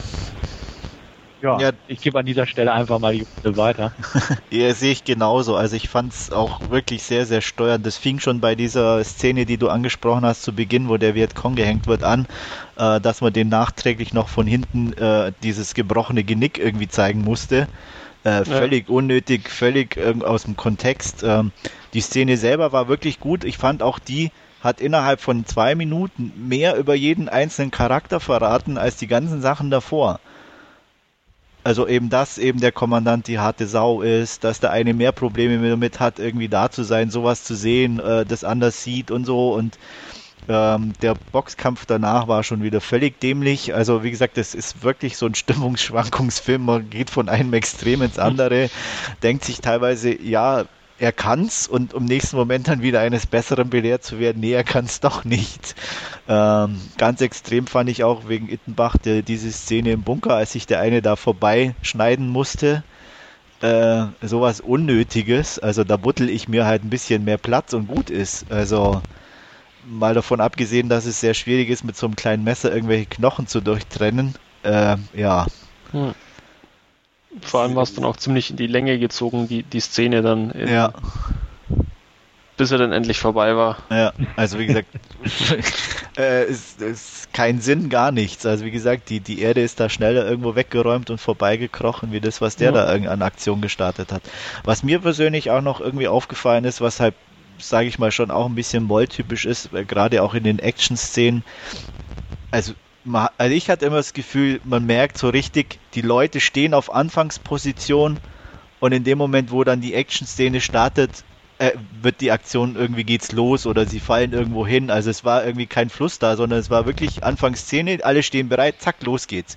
Ja, ja, ich gebe an dieser Stelle einfach mal die Runde weiter. <laughs> ja, sehe ich genauso. Also ich fand es auch wirklich sehr, sehr steuernd. Das fing schon bei dieser Szene, die du angesprochen hast, zu Beginn, wo der Vietcong gehängt wird, an, äh, dass man den nachträglich noch von hinten äh, dieses gebrochene Genick irgendwie zeigen musste. Äh, völlig ja. unnötig, völlig aus dem Kontext. Ähm, die Szene selber war wirklich gut. Ich fand auch die hat innerhalb von zwei Minuten mehr über jeden einzelnen Charakter verraten als die ganzen Sachen davor. Also eben, dass eben der Kommandant die harte Sau ist, dass der eine mehr Probleme damit hat, irgendwie da zu sein, sowas zu sehen, äh, das anders sieht und so und ähm, der Boxkampf danach war schon wieder völlig dämlich. Also wie gesagt, das ist wirklich so ein <laughs> Stimmungsschwankungsfilm. Man geht von einem Extrem ins andere, denkt sich teilweise, ja, er kann's und im nächsten Moment dann wieder eines Besseren belehrt zu werden, nee, er kann's doch nicht. Ähm, ganz extrem fand ich auch wegen Ittenbach die, diese Szene im Bunker, als sich der eine da vorbei schneiden musste. Äh, sowas Unnötiges. Also da buttel ich mir halt ein bisschen mehr Platz und gut ist. Also mal davon abgesehen, dass es sehr schwierig ist, mit so einem kleinen Messer irgendwelche Knochen zu durchtrennen. Äh, ja. Hm. Vor allem war es dann auch ziemlich in die Länge gezogen, die, die Szene dann. In, ja. Bis er dann endlich vorbei war. Ja, also wie gesagt, <laughs> äh, ist, ist kein Sinn, gar nichts. Also wie gesagt, die, die Erde ist da schneller irgendwo weggeräumt und vorbeigekrochen, wie das, was der ja. da an Aktion gestartet hat. Was mir persönlich auch noch irgendwie aufgefallen ist, was halt, sage ich mal, schon auch ein bisschen Moll-typisch ist, gerade auch in den Action-Szenen, also also ich hatte immer das Gefühl, man merkt so richtig, die Leute stehen auf Anfangsposition und in dem Moment, wo dann die Action-Szene startet, äh, wird die Aktion irgendwie geht's los oder sie fallen irgendwo hin. Also es war irgendwie kein Fluss da, sondern es war wirklich Anfangsszene, alle stehen bereit, zack, los geht's.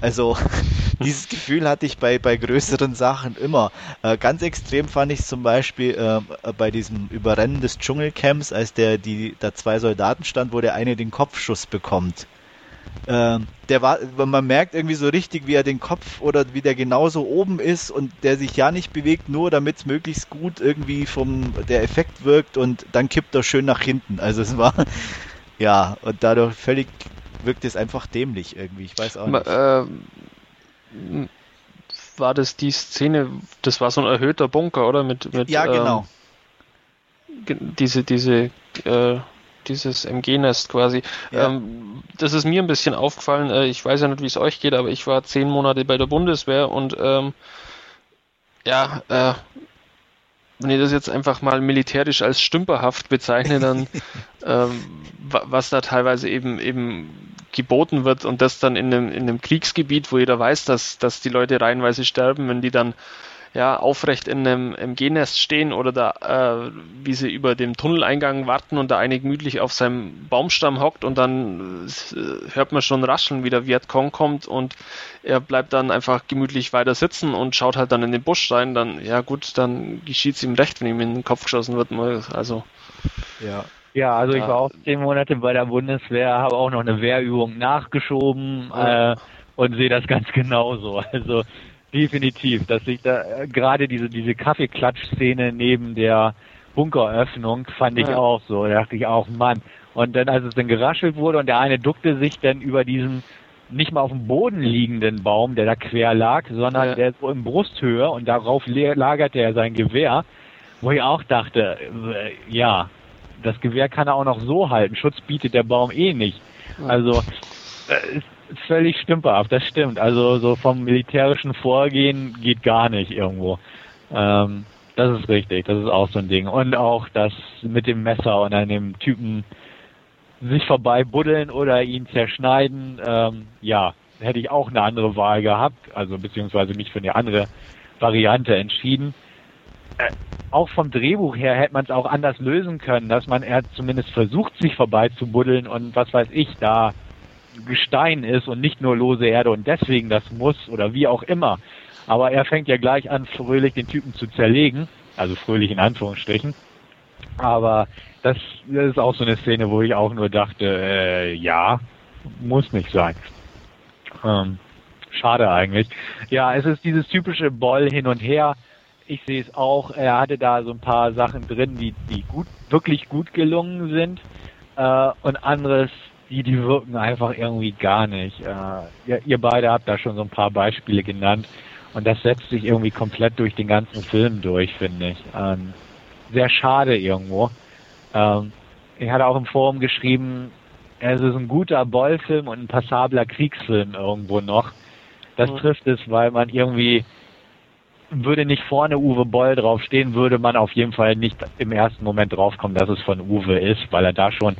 Also <laughs> dieses Gefühl hatte ich bei, bei größeren Sachen immer. Äh, ganz extrem fand ich zum Beispiel äh, bei diesem Überrennen des Dschungelcamps, als der die da zwei Soldaten stand, wo der eine den Kopfschuss bekommt. Ähm, der war, man merkt irgendwie so richtig, wie er den Kopf oder wie der genauso oben ist und der sich ja nicht bewegt, nur damit es möglichst gut irgendwie vom der Effekt wirkt und dann kippt er schön nach hinten. Also es war <laughs> ja und dadurch völlig wirkt es einfach dämlich irgendwie. Ich weiß auch nicht. Äh, war das die Szene? Das war so ein erhöhter Bunker, oder mit mit ja genau. Ähm, diese diese äh, dieses MG-Nest quasi. Ja. Ähm, das ist mir ein bisschen aufgefallen. Äh, ich weiß ja nicht, wie es euch geht, aber ich war zehn Monate bei der Bundeswehr und ähm, ja, äh, wenn ich das jetzt einfach mal militärisch als stümperhaft bezeichne, dann <laughs> ähm, was da teilweise eben eben geboten wird und das dann in einem, in einem Kriegsgebiet, wo jeder weiß, dass, dass die Leute reihenweise sterben, wenn die dann ja, aufrecht in einem MG-Nest stehen oder da, äh, wie sie über dem Tunneleingang warten und da eine gemütlich auf seinem Baumstamm hockt und dann äh, hört man schon rascheln, wie der Vietcong kommt und er bleibt dann einfach gemütlich weiter sitzen und schaut halt dann in den Busch rein, dann, ja gut, dann geschieht es ihm recht, wenn ihm in den Kopf geschossen wird. Also. Ja. Ja, also ich war auch zehn Monate bei der Bundeswehr, habe auch noch eine Wehrübung nachgeschoben äh, und sehe das ganz genauso. Also Definitiv, dass sich da äh, gerade diese diese Kaffeeklatsch-Szene neben der Bunkeröffnung fand ich ja. auch so. Da dachte ich auch, Mann. Und dann, als es dann geraschelt wurde und der eine duckte sich dann über diesen nicht mal auf dem Boden liegenden Baum, der da quer lag, sondern ja. der so in Brusthöhe und darauf lagerte er sein Gewehr, wo ich auch dachte, äh, ja, das Gewehr kann er auch noch so halten. Schutz bietet der Baum eh nicht. Also äh, völlig stümperhaft, das stimmt. Also so vom militärischen Vorgehen geht gar nicht irgendwo. Ähm, das ist richtig, das ist auch so ein Ding. Und auch das mit dem Messer und an dem Typen sich vorbei buddeln oder ihn zerschneiden, ähm, ja, hätte ich auch eine andere Wahl gehabt, also beziehungsweise mich für eine andere Variante entschieden. Äh, auch vom Drehbuch her hätte man es auch anders lösen können, dass man er zumindest versucht, sich vorbeizubuddeln und was weiß ich, da Gestein ist und nicht nur lose Erde und deswegen das muss oder wie auch immer. Aber er fängt ja gleich an, fröhlich den Typen zu zerlegen, also fröhlich in Anführungsstrichen. Aber das, das ist auch so eine Szene, wo ich auch nur dachte, äh, ja, muss nicht sein. Ähm, schade eigentlich. Ja, es ist dieses typische Boll hin und her. Ich sehe es auch. Er hatte da so ein paar Sachen drin, die, die gut, wirklich gut gelungen sind. Äh, und anderes, die, die wirken einfach irgendwie gar nicht. Äh, ihr, ihr beide habt da schon so ein paar Beispiele genannt. Und das setzt sich irgendwie komplett durch den ganzen Film durch, finde ich. Ähm, sehr schade irgendwo. Ähm, ich hatte auch im Forum geschrieben, es ist ein guter Bollfilm und ein passabler Kriegsfilm irgendwo noch. Das mhm. trifft es, weil man irgendwie würde nicht vorne Uwe Boll draufstehen, würde man auf jeden Fall nicht im ersten Moment draufkommen, dass es von Uwe ist, weil er da schon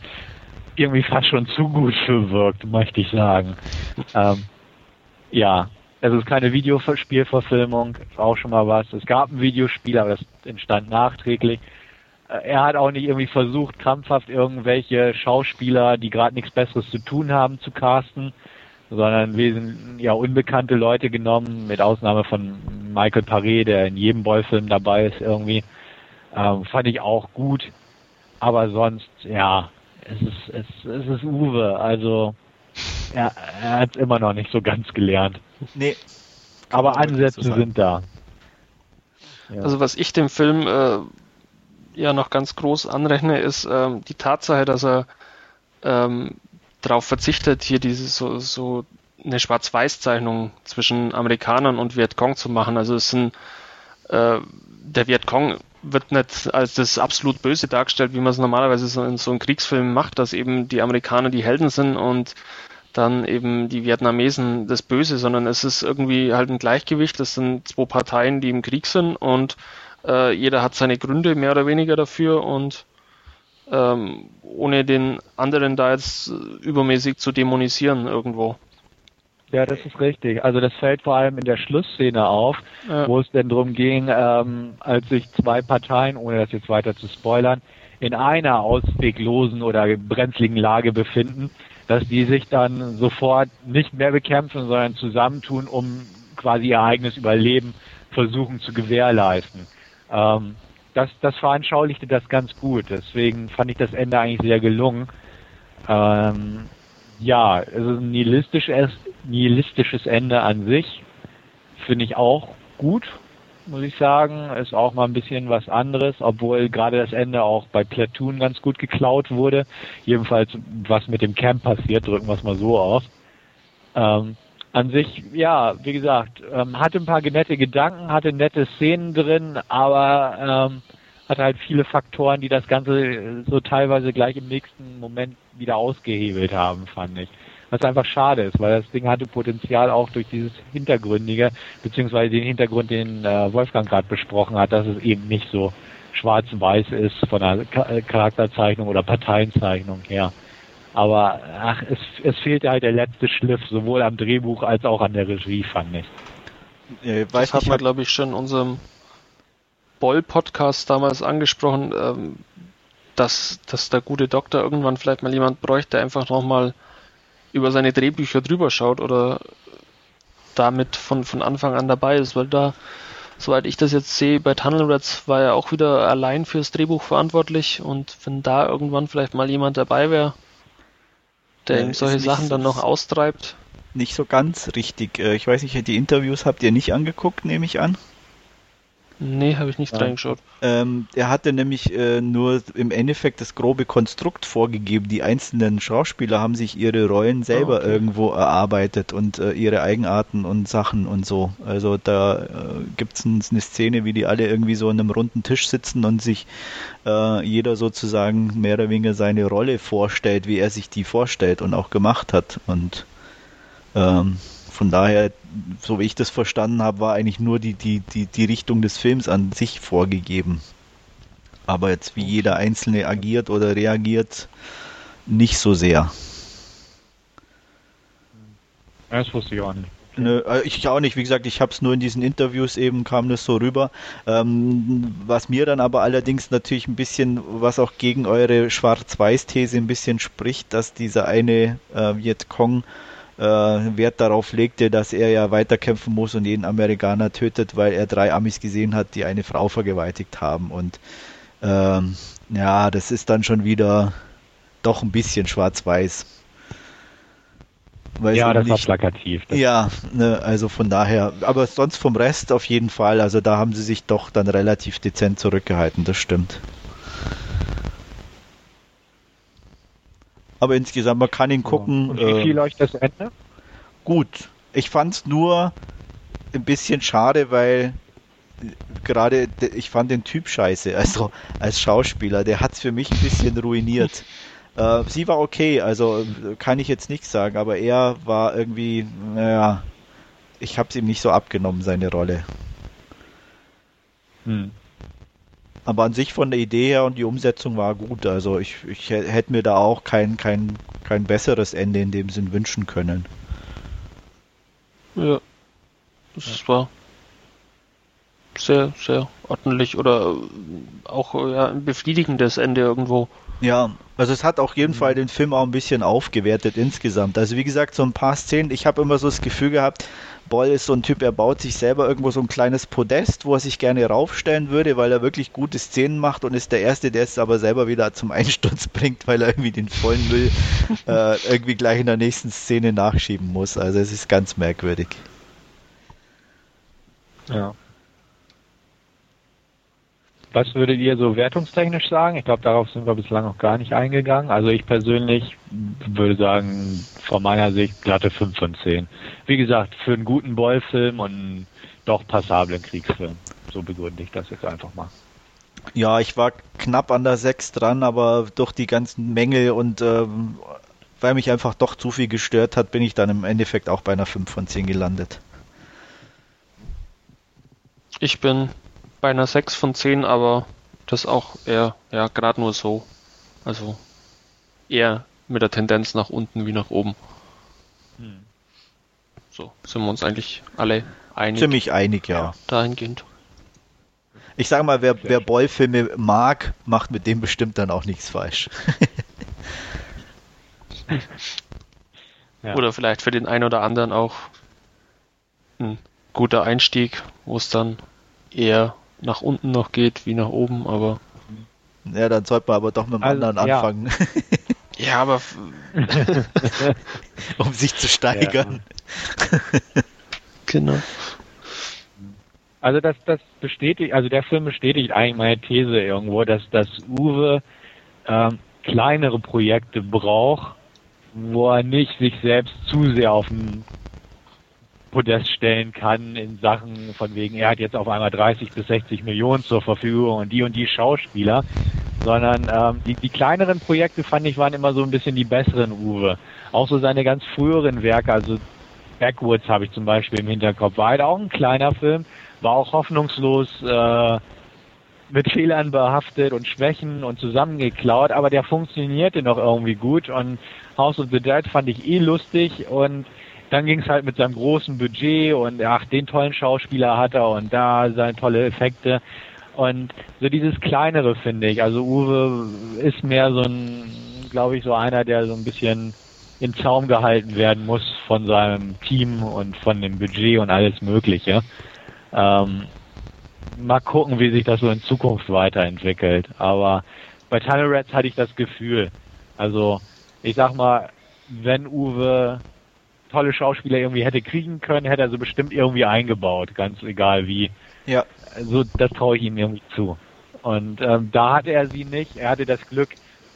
irgendwie fast schon zu gut für wirkt, möchte ich sagen. Ähm, ja, es ist keine Videospielverfilmung, auch schon mal was. Es gab ein Videospiel, aber das entstand nachträglich. Äh, er hat auch nicht irgendwie versucht, krampfhaft irgendwelche Schauspieler, die gerade nichts Besseres zu tun haben, zu casten, sondern wesentlich ja unbekannte Leute genommen, mit Ausnahme von Michael Paré, der in jedem Boy-Film dabei ist irgendwie. Ähm, fand ich auch gut. Aber sonst, ja, es ist, es, es ist Uwe, also er, er hat immer noch nicht so ganz gelernt. Nee. Aber Ansätze so sind da. Ja. Also was ich dem Film äh, ja noch ganz groß anrechne, ist ähm, die Tatsache, dass er ähm, darauf verzichtet, hier diese so, so eine Schwarz-Weiß-Zeichnung zwischen Amerikanern und Vietcong zu machen. Also es sind äh, der Vietcong wird nicht als das absolut Böse dargestellt, wie man es normalerweise so in so einem Kriegsfilm macht, dass eben die Amerikaner die Helden sind und dann eben die Vietnamesen das Böse, sondern es ist irgendwie halt ein Gleichgewicht. Das sind zwei Parteien, die im Krieg sind und äh, jeder hat seine Gründe mehr oder weniger dafür und ähm, ohne den anderen da jetzt übermäßig zu dämonisieren irgendwo. Ja, das ist richtig. Also das fällt vor allem in der Schlussszene auf, ja. wo es denn darum ging, ähm, als sich zwei Parteien, ohne das jetzt weiter zu spoilern, in einer ausweglosen oder brenzligen Lage befinden, dass die sich dann sofort nicht mehr bekämpfen, sondern zusammentun, um quasi ihr eigenes Überleben versuchen zu gewährleisten. Ähm, das, das veranschaulichte das ganz gut. Deswegen fand ich das Ende eigentlich sehr gelungen. Ähm, ja, es ist ein nihilistisches, nihilistisches Ende an sich. Finde ich auch gut, muss ich sagen. Ist auch mal ein bisschen was anderes, obwohl gerade das Ende auch bei Platoon ganz gut geklaut wurde. Jedenfalls, was mit dem Camp passiert, drücken wir es mal so aus. Ähm, an sich, ja, wie gesagt, ähm, hatte ein paar nette Gedanken, hatte nette Szenen drin, aber ähm, hat halt viele Faktoren, die das Ganze so teilweise gleich im nächsten Moment wieder ausgehebelt haben, fand ich. Was einfach schade ist, weil das Ding hatte Potenzial auch durch dieses Hintergründige, beziehungsweise den Hintergrund, den äh, Wolfgang gerade besprochen hat, dass es eben nicht so schwarz-weiß ist von der Charakterzeichnung oder Parteienzeichnung her. Aber ach, es, es fehlte halt der letzte Schliff, sowohl am Drehbuch als auch an der Regie, fand ich. Ja, das hat man, glaube ich, schon in unserem Boll-Podcast damals angesprochen, ähm, dass, dass der gute Doktor irgendwann vielleicht mal jemand bräuchte, der einfach nochmal über seine Drehbücher drüber schaut oder damit von, von Anfang an dabei ist, weil da, soweit ich das jetzt sehe, bei Tunnel Rats war er auch wieder allein fürs Drehbuch verantwortlich und wenn da irgendwann vielleicht mal jemand dabei wäre, der ihm solche Sachen dann noch austreibt. Nicht so ganz richtig. Äh, ich weiß nicht, die Interviews habt ihr nicht angeguckt, nehme ich an. Nee, habe ich nicht ja. reingeschaut. Ähm, er hatte nämlich äh, nur im Endeffekt das grobe Konstrukt vorgegeben. Die einzelnen Schauspieler haben sich ihre Rollen selber okay. irgendwo erarbeitet und äh, ihre Eigenarten und Sachen und so. Also da äh, gibt es eine Szene, wie die alle irgendwie so an einem runden Tisch sitzen und sich äh, jeder sozusagen mehr oder weniger seine Rolle vorstellt, wie er sich die vorstellt und auch gemacht hat. Und ähm, von daher, so wie ich das verstanden habe, war eigentlich nur die, die, die, die Richtung des Films an sich vorgegeben. Aber jetzt wie jeder Einzelne agiert oder reagiert, nicht so sehr. Das wusste ich auch nicht. Nö, äh, ich auch nicht. Wie gesagt, ich habe es nur in diesen Interviews eben, kam das so rüber. Ähm, was mir dann aber allerdings natürlich ein bisschen, was auch gegen eure Schwarz-Weiß-These ein bisschen spricht, dass dieser eine äh, Vietcong äh, Wert darauf legte, dass er ja weiterkämpfen muss und jeden Amerikaner tötet, weil er drei Amis gesehen hat, die eine Frau vergewaltigt haben. Und ähm, ja, das ist dann schon wieder doch ein bisschen schwarz-weiß. ja, das nicht, war plakativ. Das ja, ne, also von daher, aber sonst vom Rest auf jeden Fall, also da haben sie sich doch dann relativ dezent zurückgehalten, das stimmt. Aber insgesamt, man kann ihn gucken. Und wie fiel äh, euch das Ende? Gut. Ich fand es nur ein bisschen schade, weil gerade ich fand den Typ scheiße, also als Schauspieler, der hat es für mich ein bisschen <laughs> ruiniert. Äh, sie war okay, also kann ich jetzt nichts sagen, aber er war irgendwie, naja, ich habe es ihm nicht so abgenommen, seine Rolle. Hm. Aber an sich von der Idee her und die Umsetzung war gut. Also ich, ich hätte mir da auch kein, kein, kein besseres Ende in dem Sinn wünschen können. Ja. Das war sehr, sehr ordentlich oder auch ja, ein befriedigendes Ende irgendwo. Ja, also es hat auf jeden mhm. Fall den Film auch ein bisschen aufgewertet insgesamt. Also wie gesagt, so ein paar Szenen, ich habe immer so das Gefühl gehabt, Boll ist so ein Typ, er baut sich selber irgendwo so ein kleines Podest, wo er sich gerne raufstellen würde, weil er wirklich gute Szenen macht und ist der Erste, der es aber selber wieder zum Einsturz <laughs> bringt, weil er irgendwie den vollen Müll <laughs> äh, irgendwie gleich in der nächsten Szene nachschieben muss. Also es ist ganz merkwürdig. Ja. Was würdet ihr so wertungstechnisch sagen? Ich glaube, darauf sind wir bislang noch gar nicht eingegangen. Also ich persönlich würde sagen, von meiner Sicht glatte 5 von 10. Wie gesagt, für einen guten Bollfilm und einen doch passablen Kriegsfilm. So begründe ich das jetzt einfach mal. Ja, ich war knapp an der 6 dran, aber durch die ganzen Mängel und ähm, weil mich einfach doch zu viel gestört hat, bin ich dann im Endeffekt auch bei einer 5 von 10 gelandet. Ich bin bei einer 6 von 10, aber das auch eher, ja, gerade nur so. Also eher mit der Tendenz nach unten wie nach oben. Hm. So, sind wir uns eigentlich alle einig. Ziemlich einig, ja. Dahingehend. Ich sage mal, wer, wer Boy-Filme mag, macht mit dem bestimmt dann auch nichts falsch. ja. Oder vielleicht für den einen oder anderen auch ein guter Einstieg, wo es dann eher nach unten noch geht wie nach oben, aber. Ja, dann sollte man aber doch mit dem also, anderen ja. anfangen. <laughs> ja, aber. <laughs> um sich zu steigern. Ja. genau. Also das, das bestätigt, also der Film bestätigt eigentlich meine These irgendwo, dass das Uwe ähm, kleinere Projekte braucht, wo er nicht sich selbst zu sehr auf den Podest stellen kann in Sachen von wegen, er hat jetzt auf einmal 30 bis 60 Millionen zur Verfügung und die und die Schauspieler, sondern ähm, die, die kleineren Projekte fand ich waren immer so ein bisschen die besseren Uwe. Auch so seine ganz früheren Werke, also Backwoods habe ich zum Beispiel im Hinterkopf, war halt auch ein kleiner Film, war auch hoffnungslos äh, mit Fehlern behaftet und Schwächen und zusammengeklaut, aber der funktionierte noch irgendwie gut und House of the Dead fand ich eh lustig und dann ging es halt mit seinem großen Budget und ach, den tollen Schauspieler hat er und da seine tolle Effekte. Und so dieses kleinere finde ich. Also Uwe ist mehr so ein, glaube ich, so einer, der so ein bisschen in Zaum gehalten werden muss von seinem Team und von dem Budget und alles Mögliche. Ähm, mal gucken, wie sich das so in Zukunft weiterentwickelt. Aber bei Tunnel Rats hatte ich das Gefühl. Also, ich sag mal, wenn Uwe tolle Schauspieler irgendwie hätte kriegen können, hätte er sie bestimmt irgendwie eingebaut, ganz egal wie. Ja. Also das traue ich ihm irgendwie zu. Und ähm, da hatte er sie nicht. Er hatte das Glück,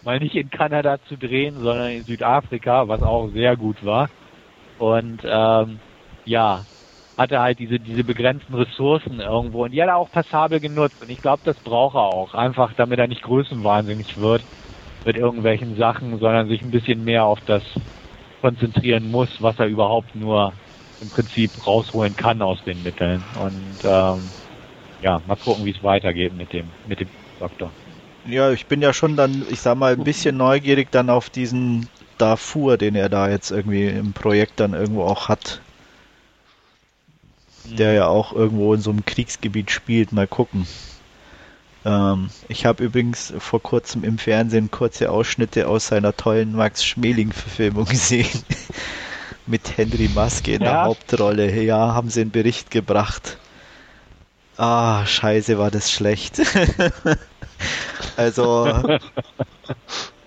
mal nicht in Kanada zu drehen, sondern in Südafrika, was auch sehr gut war. Und ähm, ja, hatte halt diese, diese begrenzten Ressourcen irgendwo. Und die hat er auch passabel genutzt. Und ich glaube, das braucht er auch. Einfach, damit er nicht größenwahnsinnig wird mit irgendwelchen Sachen, sondern sich ein bisschen mehr auf das konzentrieren muss, was er überhaupt nur im Prinzip rausholen kann aus den Mitteln. Und ähm, ja, mal gucken, wie es weitergeht mit dem, mit dem Doktor. Ja, ich bin ja schon dann, ich sag mal, ein bisschen neugierig dann auf diesen Darfur, den er da jetzt irgendwie im Projekt dann irgendwo auch hat. der ja auch irgendwo in so einem Kriegsgebiet spielt. Mal gucken. Ähm, ich habe übrigens vor kurzem im Fernsehen kurze Ausschnitte aus seiner tollen Max Schmeling-Verfilmung <laughs> gesehen. Mit Henry Maske in ja? der Hauptrolle. Ja, haben sie einen Bericht gebracht. Ah, scheiße, war das schlecht. <laughs> also,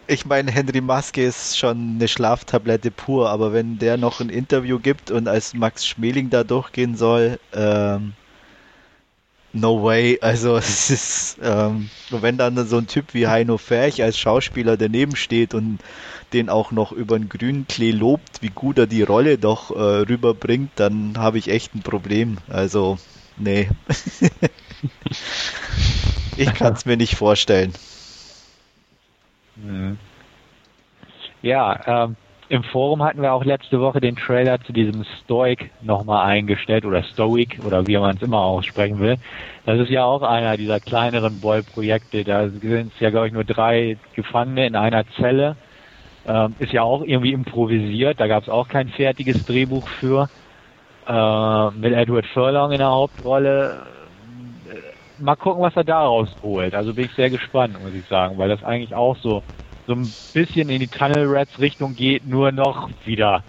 ich meine, Henry Maske ist schon eine Schlaftablette pur, aber wenn der noch ein Interview gibt und als Max Schmeling da durchgehen soll, ähm, no way. Also <laughs> es ist, ähm, wenn dann so ein Typ wie Heino Ferch als Schauspieler daneben steht und den auch noch über den grünen Klee lobt, wie gut er die Rolle doch äh, rüberbringt, dann habe ich echt ein Problem. Also, nee. <laughs> ich kann es mir nicht vorstellen. Ja, ähm, im Forum hatten wir auch letzte Woche den Trailer zu diesem Stoic nochmal eingestellt oder Stoic oder wie man es immer aussprechen will. Das ist ja auch einer dieser kleineren Boy-Projekte. Da sind es ja, glaube ich, nur drei Gefangene in einer Zelle. Ähm, ist ja auch irgendwie improvisiert. Da gab es auch kein fertiges Drehbuch für. Äh, mit Edward Furlong in der Hauptrolle. Mal gucken, was er daraus holt. Also bin ich sehr gespannt, muss ich sagen, weil das eigentlich auch so so ein bisschen in die Tunnel Rats Richtung geht, nur noch wieder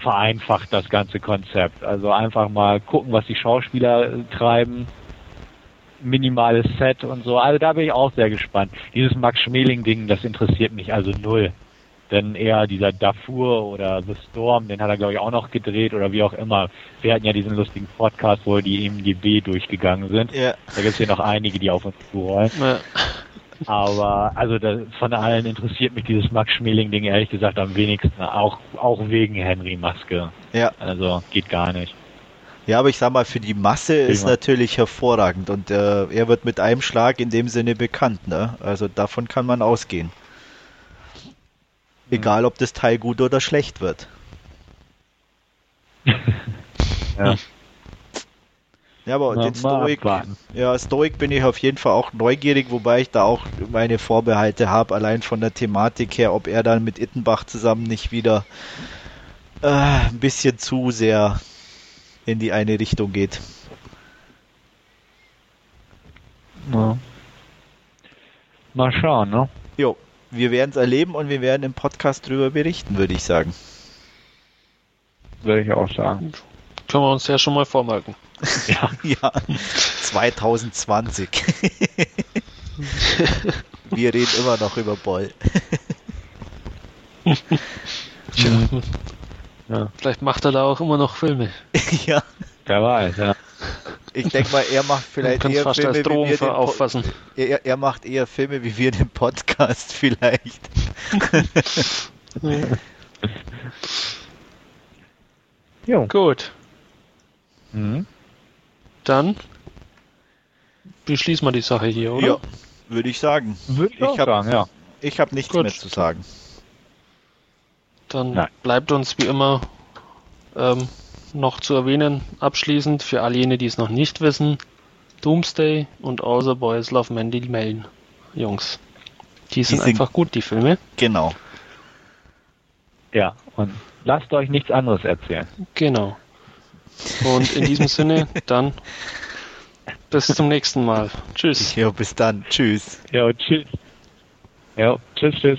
vereinfacht das ganze Konzept. Also einfach mal gucken, was die Schauspieler äh, treiben, minimales Set und so. Also da bin ich auch sehr gespannt. Dieses Max Schmeling-Ding, das interessiert mich also null. Denn eher dieser Darfur oder The Storm, den hat er glaube ich auch noch gedreht oder wie auch immer. Wir hatten ja diesen lustigen Podcast, wo die IMDB durchgegangen sind. Ja. Da gibt es ja noch einige, die auf uns zurollen. Ja. Aber also da, von allen interessiert mich dieses Max Schmeling-Ding ehrlich gesagt am wenigsten, auch, auch wegen Henry Maske. Ja. Also geht gar nicht. Ja, aber ich sag mal, für die Masse ist natürlich hervorragend und äh, er wird mit einem Schlag in dem Sinne bekannt, ne? Also davon kann man ausgehen. Egal, ob das Teil gut oder schlecht wird. <laughs> ja. Ja, aber Na, den Stoik, ja, Stoik bin ich auf jeden Fall auch neugierig, wobei ich da auch meine Vorbehalte habe, allein von der Thematik her, ob er dann mit Ittenbach zusammen nicht wieder äh, ein bisschen zu sehr in die eine Richtung geht. Ja. Mal schauen, ne? Jo, wir werden es erleben und wir werden im Podcast drüber berichten, würde ich sagen. Würde ich auch sagen. Können wir uns ja schon mal vormerken. Ja, <laughs> ja 2020. <laughs> Wir reden immer noch über Boll. <laughs> ja. ja. Vielleicht macht er da auch immer noch Filme. ja. Wer weiß, ja. Ich denke mal, er macht vielleicht eher fast Filme, als Drohung wie wir auffassen. Er, er, macht eher Filme wie wir den Podcast vielleicht. ja. Gut. Mhm. Dann beschließen wir die Sache hier, oder? Ja, würde ich sagen. Würde ich, ich hab, sagen, ja. Ich habe nichts Gut. mehr zu sagen. Dann Nein. bleibt uns wie immer ähm, noch zu erwähnen, abschließend für all jene, die es noch nicht wissen, Doomsday und Außer Boys Love Mandy Melden. Jungs. Die sind, die sind einfach gut, die Filme. Genau. Ja, und lasst euch nichts anderes erzählen. Genau. Und in diesem <laughs> Sinne, dann bis zum nächsten Mal. Tschüss. Ja, bis dann. Tschüss. Ja, tschüss. Ja, tschüss, tschüss.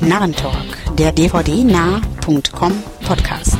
Narrentalk, der dvd-nah.com Podcast.